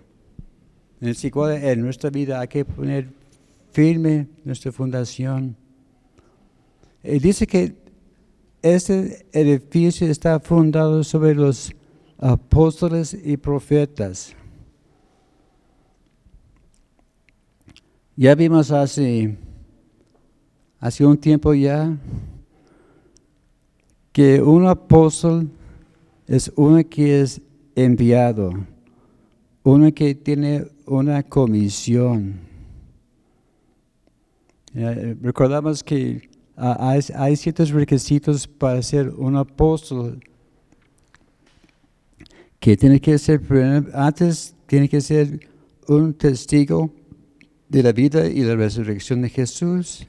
En, nuestra vida hay que poner firme nuestra fundación. Y dice que este edificio está fundado sobre los apóstoles y profetas. Ya vimos hace, hace un tiempo ya que un apóstol es uno que es enviado, uno que tiene una comisión. Eh, recordamos que ah, hay, ciertos requisitos para ser un apóstol que tiene que ser, antes tiene que ser un testigo de la vida y la resurrección de Jesús.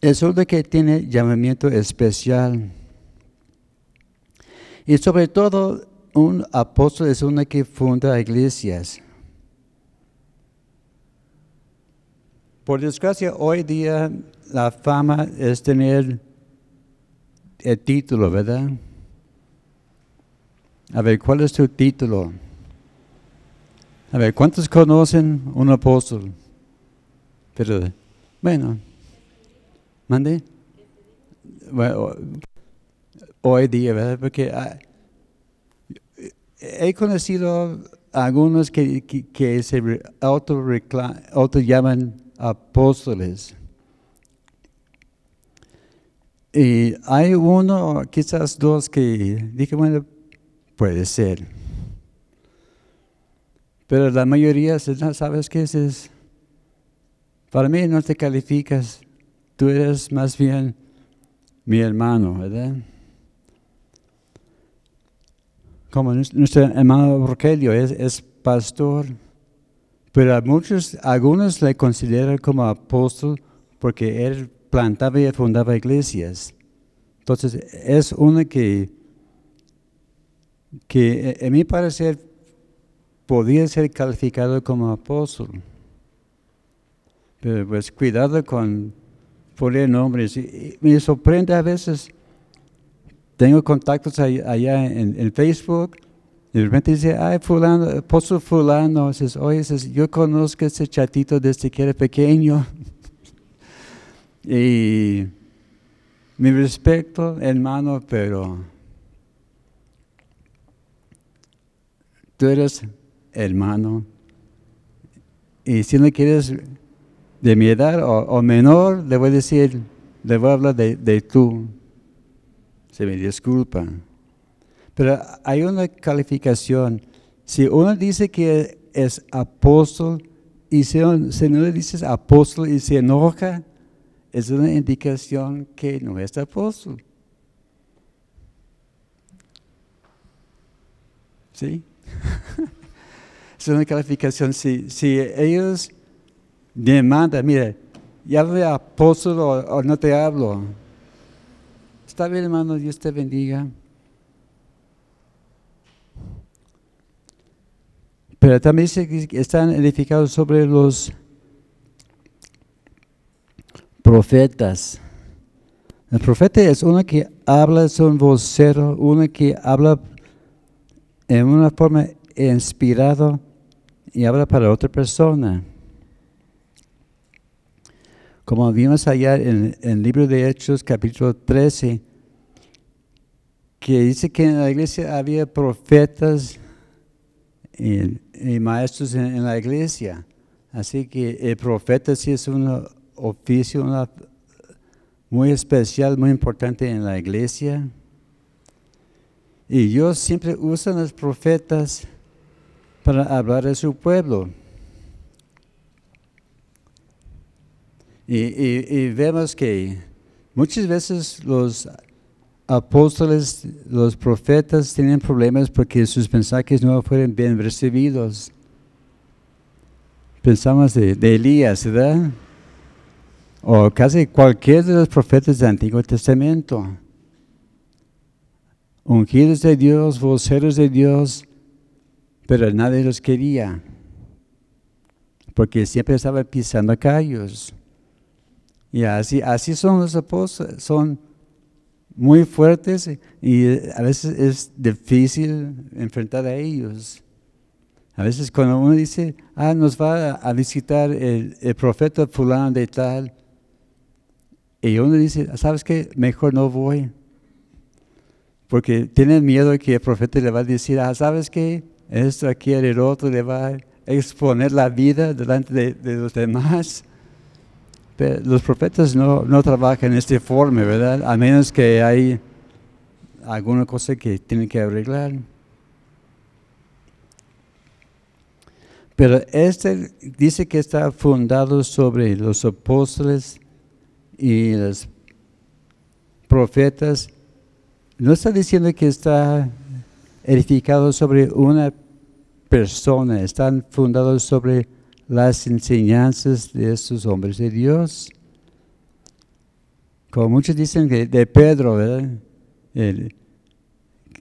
Es otro que tiene llamamiento especial. Y sobre todo, un apóstol es uno que funda iglesias. Por desgracia, hoy día la fama es tener el título, ¿verdad? A ver, ¿cuál es tu título? A ver, ¿cuántos conocen un apóstol? Pero, bueno, mande. Bueno, hoy día, ¿verdad? Porque ah, he conocido algunos que, que, se auto, auto llaman apóstoles. Y hay uno, quizás dos, que dije, bueno, puede ser. Pero la mayoría, ¿sabes qué es? Para mí no te calificas, tú eres más bien mi hermano, ¿verdad? Como nuestro hermano Rogelio es, pastor, pero a muchos, algunos le consideran como apóstol porque él plantaba y fundaba iglesias. Entonces, es uno que, que en mi parecer podía ser calificado como apóstol. Pero pues cuidado con poner nombres. me sorprende a veces tengo contactos allá en, Facebook y de repente dice, ay, fulano, apóstol fulano, dices, oye, yo conozco a ese chatito desde que era pequeño. *laughs* y mi respeto, hermano, pero tú eres hermano. Y si no quieres de mi edad o, menor, le voy a decir, le voy a hablar de, de tú se me disculpa. Pero hay una calificación. Si uno dice que es apóstol y si, no le dices apóstol y se enoja, es una indicación que no es apóstol. ¿Sí? *laughs* es una calificación. Si, si ellos demandan, mire, ya apóstol o no te hablo, Está bien, hermano, Dios te bendiga. Pero también dice están edificados sobre los profetas. El profeta es uno que habla, es un vocero, uno que habla en una forma inspirada y habla para otra persona. Como vimos allá en, el libro de Hechos, capítulo 13, que dice que en la iglesia había profetas y, maestros en, la iglesia. Así que el profeta sí es un oficio muy especial, muy importante en la iglesia. Y Dios siempre usa a los profetas para hablar de su pueblo. Y vemos que muchas veces los apóstoles, los profetas tienen problemas porque sus mensajes no fueron bien recibidos. Pensamos de, Elías, ¿verdad? O casi cualquier de los profetas del Antiguo Testamento. Ungidos de Dios, voceros de Dios, pero nadie los quería. Porque siempre estaba pisando callos. Y así, así son los apóstoles, son muy fuertes y a veces es difícil enfrentar a ellos. A veces cuando uno dice, ah, nos va a visitar el, profeta fulano de tal, y uno dice, ¿sabes qué? Mejor no voy. Porque tiene miedo que el profeta le va a decir, ah, ¿sabes qué? Esto aquí, el otro le va a exponer la vida delante de, de los demás los profetas no, no trabajan en este forma, ¿verdad? A menos que hay alguna cosa que tiene que arreglar. Pero este dice que está fundado sobre los apóstoles y los profetas. No está diciendo que está edificado sobre una persona, están fundados sobre las enseñanzas de estos hombres de Dios. Como muchos dicen que de Pedro, ¿verdad?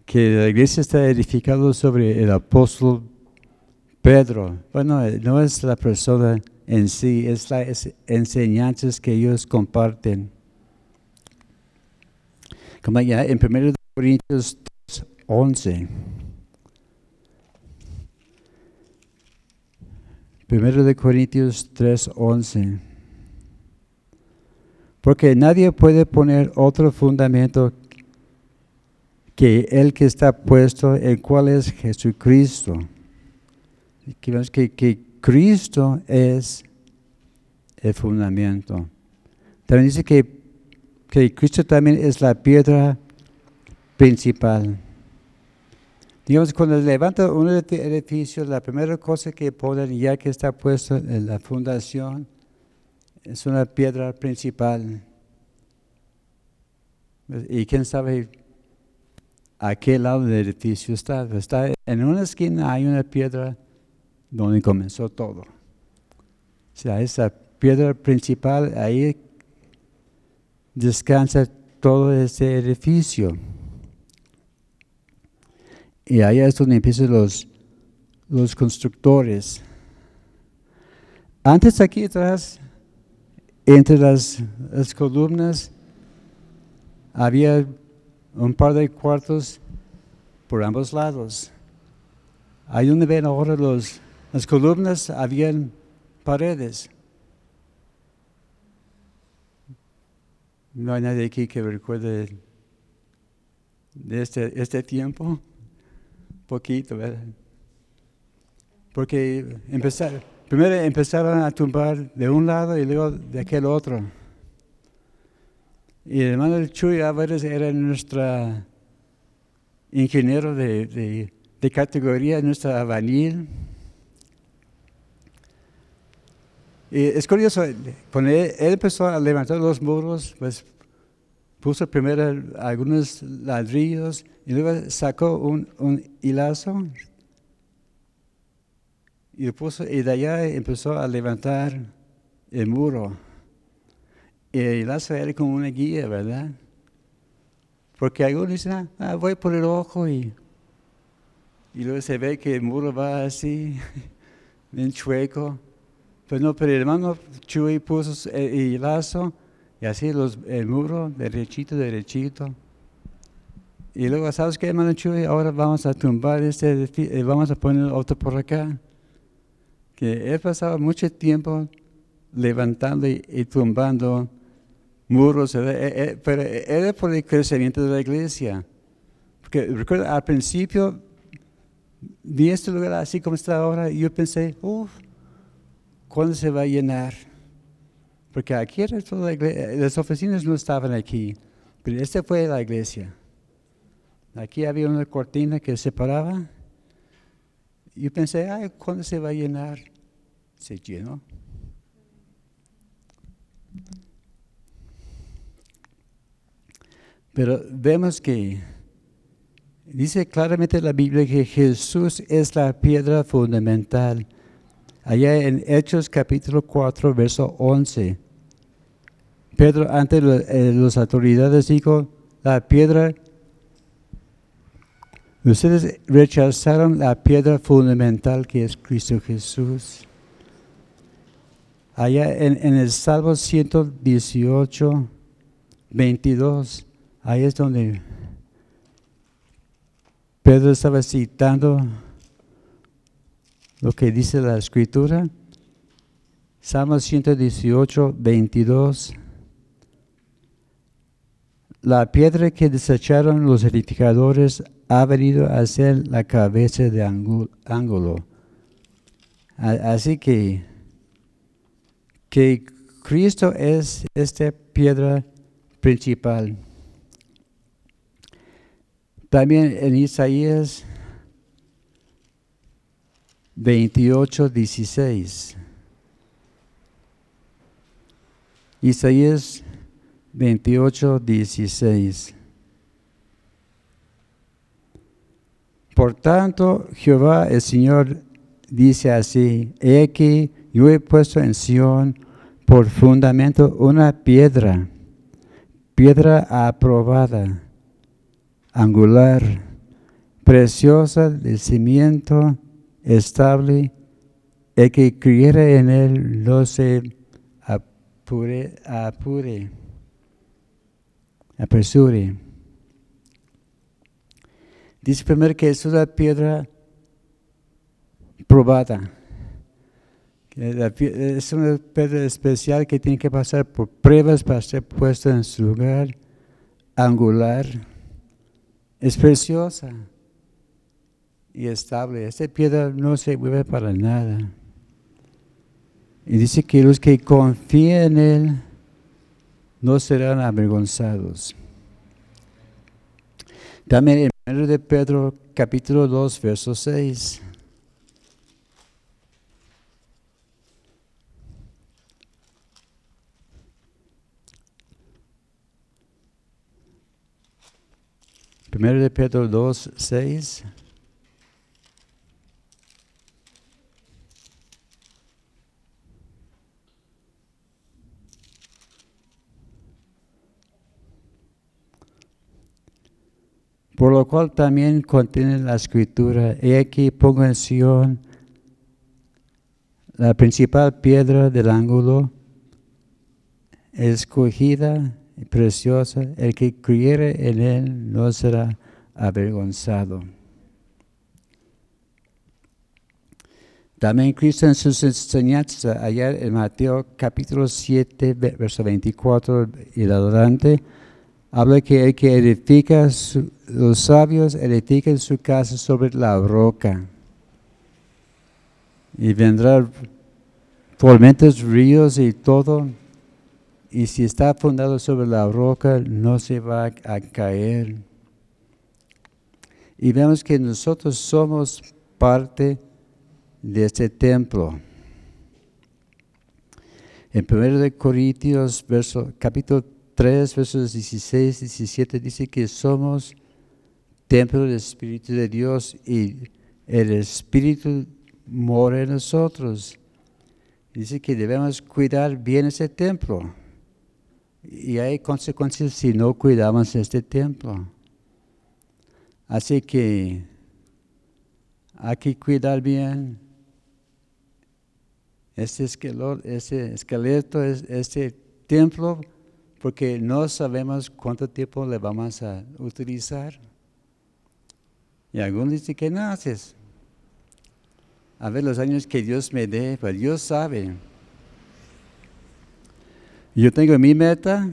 que la iglesia está edificada sobre el apóstol Pedro. Bueno, no es la persona en sí, es las enseñanzas que ellos comparten. Como ya en 1 Corintios 11. Primero de Corintios 3:11. Porque nadie puede poner otro fundamento que el que está puesto, el cual es Jesucristo. Que, que Cristo es el fundamento. También dice que, que Cristo también es la piedra principal. Digamos, cuando levanta un edificio, la primera cosa que ponen, ya que está puesto en la fundación, es una piedra principal. Y quién sabe a qué lado del edificio está. Está en una esquina hay una piedra donde comenzó todo. O sea, esa piedra principal, ahí descansa todo ese edificio. Y ahí es donde empiezan los, los constructores. Antes aquí atrás, entre las, columnas, había un par de cuartos por ambos lados. Ahí donde ven ahora los, las columnas, habían paredes. No hay nadie aquí que recuerde de este, este tiempo poquito, ¿verdad? Porque empezar, primero empezaron a tumbar de un lado y luego de aquel otro. Y el hermano Chuy Álvarez era nuestro ingeniero de, de, categoría, nuestra avanil. Y es curioso, cuando él, empezó a levantar los muros, pues puso primero algunos ladrillos y luego sacó un, un hilazo y, puso, y de allá empezó a levantar el muro. Y el hilazo era como una guía, ¿verdad? Porque algunos dicen, ah, ah, voy por el ojo y, y luego se ve que el muro va así, *laughs* bien chueco. Pero no, pero el hermano Chuy puso el hilazo y así los, el muro derechito, derechito. Y luego, ¿sabes qué, hermano Chuy? Ahora vamos a tumbar este edificio, eh, vamos a poner otro por acá. Que he pasado mucho tiempo levantando y, tumbando muros, eh, eh, pero era por el crecimiento de la iglesia. Porque recuerdo, al principio vi este lugar así como está ahora y yo pensé, uff, ¿cuándo se va a llenar? Porque aquí era toda la iglesia, las oficinas no estaban aquí, pero esta fue la iglesia. Aquí había una cortina que separaba. Y pensé, ay, ¿cuándo se va a llenar? Se llenó. Pero vemos que dice claramente la Biblia que Jesús es la piedra fundamental. Allá en Hechos capítulo 4, verso 11. Pedro ante eh, las autoridades dijo, la piedra Ustedes rechazaron la piedra fundamental que es Cristo Jesús. Allá en, el Salmo 118, 22, ahí es donde Pedro estaba citando lo que dice la escritura. Salmo 118, 22. La piedra que desecharon los edificadores ha venido a ser la cabeza de ángulo. Así que, que Cristo es esta piedra principal. También en Isaías 28, 16. Isaías 28, 16. Por tanto, Jehová el Señor dice así, he aquí, yo he puesto en Sión por fundamento una piedra, piedra aprobada, angular, preciosa de cimiento estable, el que creyere en él no se apure, apure apresure. Dice primero que es una piedra probada. Es una piedra especial que tiene que pasar por pruebas para ser puesta en su lugar angular. Es preciosa y estable. Esta piedra no se mueve para nada. Y dice que los que confían en Él no serán avergonzados. También en 1 de Pedro capítulo 2, verso 6. Primero de Pedro 2, 6. Por lo cual también contiene la escritura, he aquí pongo en Sion la principal piedra del ángulo, escogida y preciosa, el que creyere en él no será avergonzado. También Cristo en sus enseñanzas, ayer en Mateo capítulo 7, verso 24 y adelante, habla que el que edifica, los sabios edifican su casa sobre la roca. Y vendrán tormentas, ríos y todo. Y si está fundado sobre la roca, no se va a caer. Y vemos que nosotros somos parte de este templo. En 1 Corintios, verso, capítulo 3, versos 16 y 17 dice que somos templo del Espíritu de Dios y el Espíritu mora en nosotros. Dice que debemos cuidar bien ese templo. Y hay consecuencias si no cuidamos este templo. Así que hay que cuidar bien este esqueleto, este, esqueleto, este templo porque no sabemos cuánto tiempo le vamos a utilizar. Y algunos dicen que no haces. A ver los años que Dios me dé, pero Dios sabe. Yo tengo mi meta,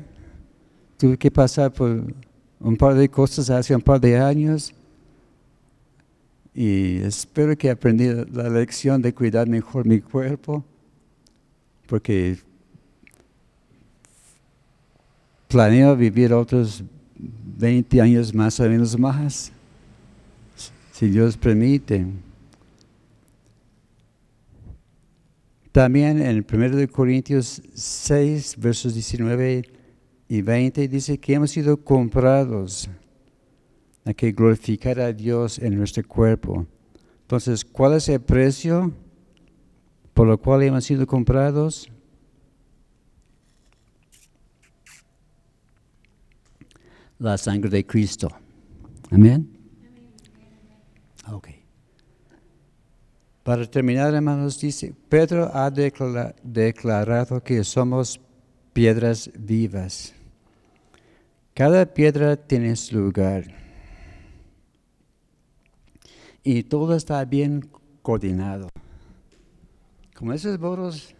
tuve que pasar por un par de cosas hace un par de años y espero que aprendí la lección de cuidar mejor mi cuerpo, porque planeo vivir otros 20 años más o menos más, si Dios permite. También en 1 Corintios 6, versos 19 y 20 dice que hemos sido comprados a que glorificar a Dios en nuestro cuerpo. Entonces, ¿cuál es el precio por lo cual hemos sido comprados? La sangre de Cristo. Amén. Ok. Para terminar, hermanos, dice, Pedro ha declarado que somos piedras vivas. Cada piedra tiene su lugar. Y todo está bien coordinado. Como esos boros,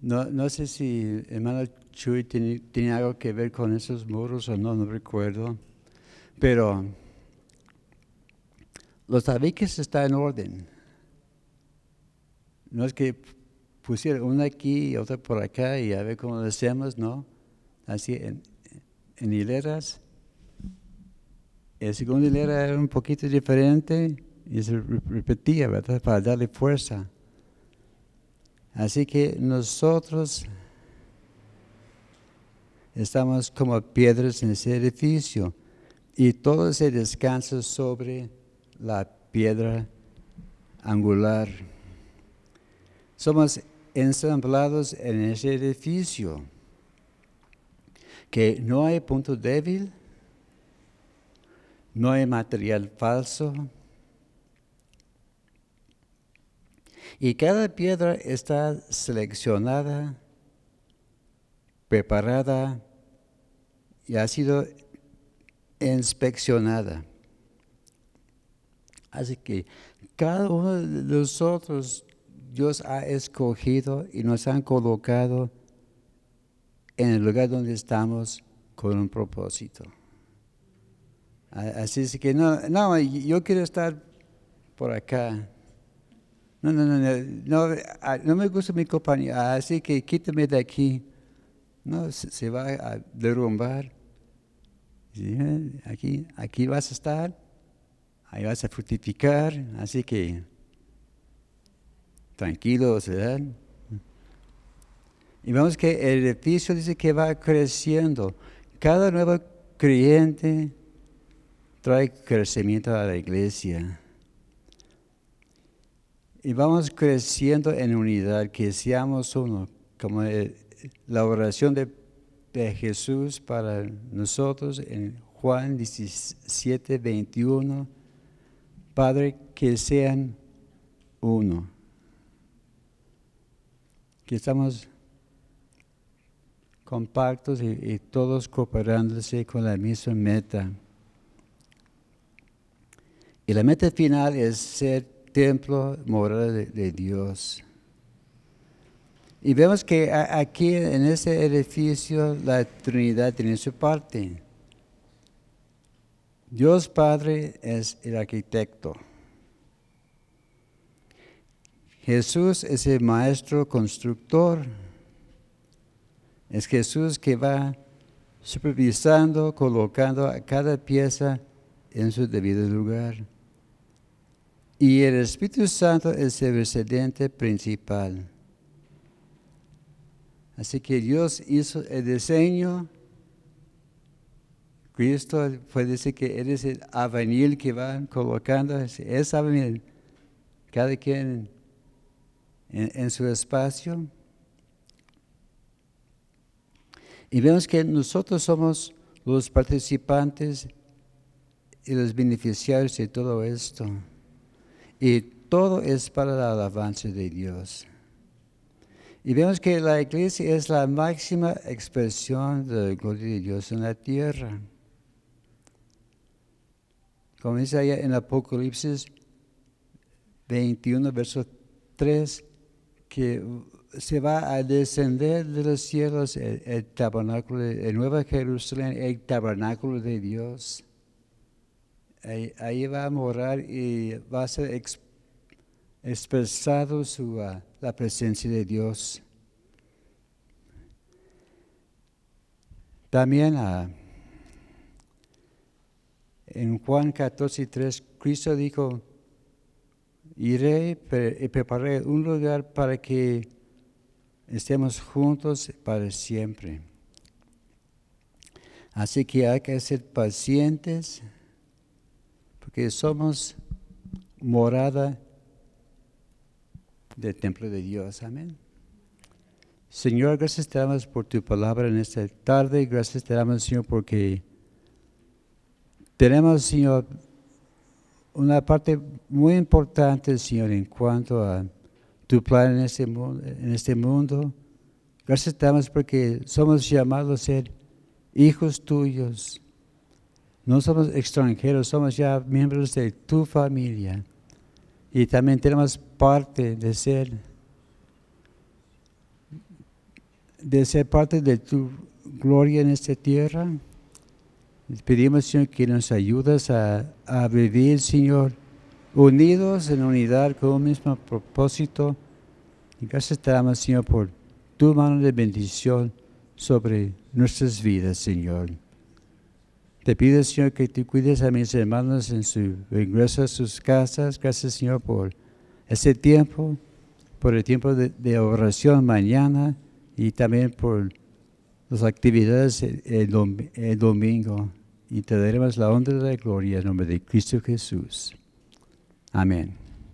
no, no sé si hermano Chuy tiene, algo que ver con esos muros o no, no recuerdo. Pero los tabiques están en orden. No es que pusieron una aquí y otra por acá y a ver cómo lo hacemos, no. Así en, en hileras. El segundo día era un poquito diferente y se repetía, ¿verdad? Para darle fuerza. Así que nosotros estamos como piedras en ese edificio y todo se descansa sobre la piedra angular. Somos ensamblados en ese edificio, que no hay punto débil, no hay material falso, y cada piedra está seleccionada, preparada y ha sido inspeccionada. Así que cada uno de nosotros Dios ha escogido y nos han colocado en el lugar donde estamos con un propósito. Así es que no, no, yo quiero estar por acá. No, no, no, no, no, me gusta mi compañía, así que quítame de aquí. No, se, va a derrumbar. Aquí, aquí vas a estar, ahí vas a fructificar, así que tranquilos, ¿verdad? Y vemos que el edificio dice que va creciendo. Cada nuevo creyente trae crecimiento a la iglesia. Y vamos creciendo en unidad, que seamos uno, como la oración de, de Jesús para nosotros en Juan 17, 21. Padre, que sean uno que estamos compactos y, todos cooperándose con la misma meta. Y la meta final es ser templo moral de, Dios. Y vemos que aquí en este edificio la Trinidad tiene su parte. Dios Padre es el arquitecto. Jesús es el maestro constructor. Es Jesús que va supervisando, colocando a cada pieza en su debido lugar. Y el Espíritu Santo es el residente principal. Así que Dios hizo el diseño. Cristo puede decir que Él es el avenil que va colocando. Es avenil. Cada quien en, su espacio. Y vemos que nosotros somos los participantes y los beneficiarios de todo esto. Y todo es para la alabanza de Dios. Y vemos que la iglesia es la máxima expresión de la gloria de Dios en la tierra. Dice allá en Apocalipsis 21, verso 3, que se va a descender de los cielos el, tabernáculo, el Nueva Jerusalén, el tabernáculo de Dios. Ahí, va a morar y va a ser expresado su, ah, la presencia de Dios. También uh, en Juan 14, 3, Cristo dijo, iré y prepararé un lugar para que estemos juntos para siempre. Así que hay que ser pacientes porque somos morada del templo de Dios. Amén. Señor, gracias te damos por tu palabra en esta tarde. Gracias te damos, Señor, porque tenemos, Señor, una parte muy importante, Señor, en cuanto a tu plan en este mundo. En este mundo. Gracias te damos porque somos llamados a ser hijos tuyos. No somos extranjeros, somos ya miembros de tu familia. Y también tenemos parte de ser, de ser parte de tu gloria en esta tierra. Pedimos, Señor, que nos ayudes a, vivir, Señor, unidos en unidad con un mismo propósito. Y gracias te damos, Señor, por tu mano de bendición sobre nuestras vidas, Señor. Te pido, Señor, que tú cuides a mis hermanos en su ingreso a sus casas. Gracias, Señor, por ese tiempo, por el tiempo de, de oración mañana y también por las actividades el, el dom- el domingo. Y te daremos la honra y la gloria en nombre de Cristo Jesús. Amén.